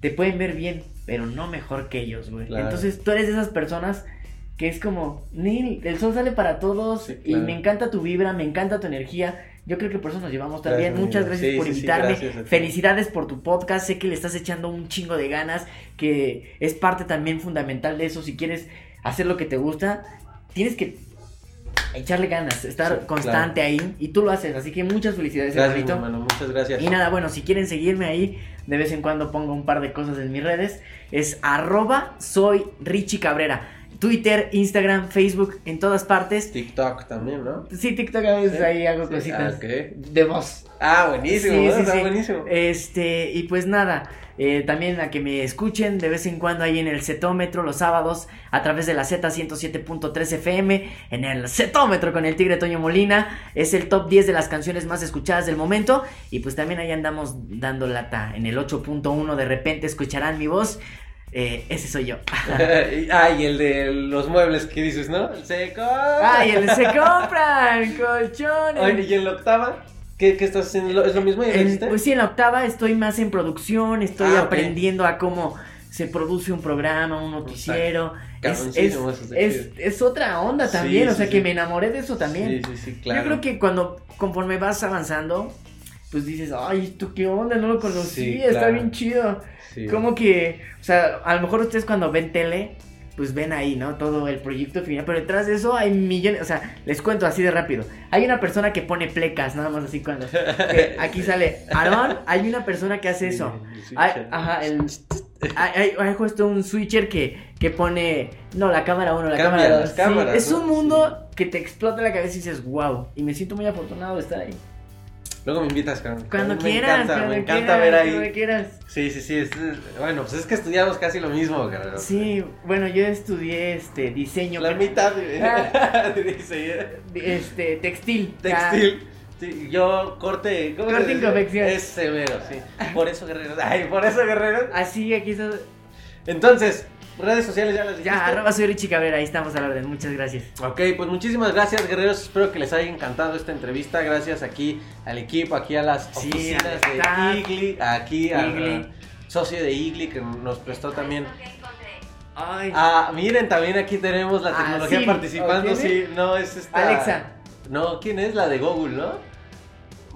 Speaker 3: te pueden ver bien, pero no mejor que ellos, güey.
Speaker 2: Claro.
Speaker 3: Entonces tú eres de esas personas que es como, Neil, el sol sale para todos
Speaker 2: Sí,
Speaker 3: y me encanta tu vibra, me encanta tu energía. Yo creo que por eso nos llevamos tan
Speaker 2: Gracias,
Speaker 3: bien. Muchas gracias
Speaker 2: Sí,
Speaker 3: por
Speaker 2: sí, sí,
Speaker 3: invitarme.
Speaker 2: gracias.
Speaker 3: Felicidades por tu podcast. Sé que le estás echando un chingo de ganas, que es parte también fundamental de eso. Si quieres hacer lo que te gusta, tienes que echarle ganas, estar
Speaker 2: Sí,
Speaker 3: constante ahí y tú lo haces. Así que muchas felicidades,
Speaker 2: Gracias,
Speaker 3: hermanito.
Speaker 2: hermano. Muchas gracias.
Speaker 3: Y nada, bueno, si quieren seguirme ahí, de vez en cuando pongo un par de cosas en mis redes. Es arroba soy Richie Cabrera. Twitter, Instagram, Facebook, en todas partes.
Speaker 2: TikTok también, ¿no?
Speaker 3: Sí, TikTok a veces
Speaker 2: Sí,
Speaker 3: ahí hago
Speaker 2: sí,
Speaker 3: cositas
Speaker 2: ah, ok.
Speaker 3: de voz.
Speaker 2: Ah, buenísimo,
Speaker 3: Sí,
Speaker 2: ¿no?
Speaker 3: sí,
Speaker 2: Está buenísimo.
Speaker 3: Este, y pues nada, Eh, también a que me escuchen de vez en cuando ahí en el Cetómetro los sábados a través de la Z107.3 FM en el Cetómetro con el Tigre Toño Molina. Es el top 10 de las canciones más escuchadas del momento. Y pues también ahí andamos dando lata en el 8.1. De repente escucharán mi voz. Eh, ese soy yo.
Speaker 2: ah, y el de los muebles que dices, ¿no? Se compran.
Speaker 3: Ah, y el de se compran colchones.
Speaker 2: Oye, ¿y en la octava? ¿Qué, qué estás haciendo? ¿Es lo mismo?
Speaker 3: Pues sí, en la octava estoy más en producción, estoy
Speaker 2: Ah,
Speaker 3: aprendiendo a cómo se produce un programa, un noticiero. Es, es, otra onda
Speaker 2: Sí,
Speaker 3: también, o sea
Speaker 2: sí.
Speaker 3: que me enamoré de eso también.
Speaker 2: Sí, sí, sí, claro.
Speaker 3: Yo creo que cuando, conforme vas avanzando, pues dices, ay, ¿esto qué onda? No lo conocía,
Speaker 2: Sí,
Speaker 3: está
Speaker 2: claro.
Speaker 3: bien chido.
Speaker 2: Sí.
Speaker 3: Como que, o sea, a lo mejor ustedes cuando ven tele, pues ven ahí, ¿no? Todo el proyecto final, pero detrás de eso hay millones, o sea, les cuento así de rápido. Hay una persona que pone plecas, nada más así cuando... que aquí sale, Aarón, hay una persona que hace eso.
Speaker 2: Sí,
Speaker 3: Hay,
Speaker 2: sí.
Speaker 3: ajá, el... Hay, hay, hay justo un switcher que, que pone, no, la cámara 1, la
Speaker 2: Cambia
Speaker 3: cámara 2.
Speaker 2: las cámaras,
Speaker 3: es un mundo que te explota la cabeza y dices, wow, y me siento muy afortunado de estar ahí.
Speaker 2: Luego me invitas, cabrón.
Speaker 3: Cuando
Speaker 2: me
Speaker 3: quieras,
Speaker 2: Encanta,
Speaker 3: cuando
Speaker 2: me encanta ver ahí.
Speaker 3: cuando quieras.
Speaker 2: Sí, sí, sí. es- bueno, pues es que estudiamos casi lo mismo, cabrón.
Speaker 3: Sí, bueno, yo estudié este diseño.
Speaker 2: La
Speaker 3: pero-
Speaker 2: mitad.
Speaker 3: Ah. Este textil.
Speaker 2: Textil. Sí, yo corte. ¿cómo
Speaker 3: Corte y confección.
Speaker 2: Es severo, sí. Por eso, guerreros. Ay, por eso, guerreros.
Speaker 3: Ah, Así, aquí está.
Speaker 2: Entonces, redes sociales ya las dijiste.
Speaker 3: Ya, arroba soy Richie Cabrera, ahí estamos a la orden. Muchas gracias.
Speaker 2: Ok, pues muchísimas gracias, guerreros. Espero que les haya encantado esta entrevista. Gracias aquí al equipo, aquí a las
Speaker 3: Sí,
Speaker 2: oficinas de. Igli, aquí al socio de Igli que nos prestó también.
Speaker 3: Ay,
Speaker 2: Ah, miren, también aquí tenemos la
Speaker 3: Ah,
Speaker 2: tecnología participando.
Speaker 3: ¿O quién
Speaker 2: Sí, no, es esta.
Speaker 3: Alexa.
Speaker 2: No, ¿quién es? La de Google, ¿no?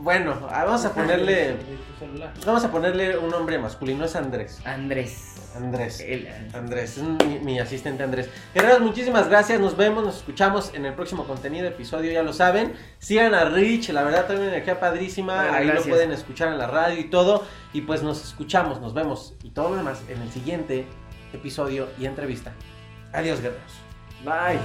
Speaker 2: Bueno, ah, vamos a ponerle. Vamos a ponerle un nombre masculino, es Andrés.
Speaker 3: Andrés.
Speaker 2: Andrés.
Speaker 3: El-
Speaker 2: Andrés, es mi, mi asistente Andrés. Guerreros, muchísimas gracias. Nos vemos, nos escuchamos en el próximo contenido, episodio, ya lo saben. Sigan a Rich, la verdad, también energía padrísima.
Speaker 3: Bueno,
Speaker 2: Ahí
Speaker 3: gracias.
Speaker 2: lo pueden escuchar en la radio y todo. Y pues nos escuchamos, nos vemos y todo lo demás en el siguiente episodio y entrevista. Adiós, guerreros.
Speaker 3: Bye.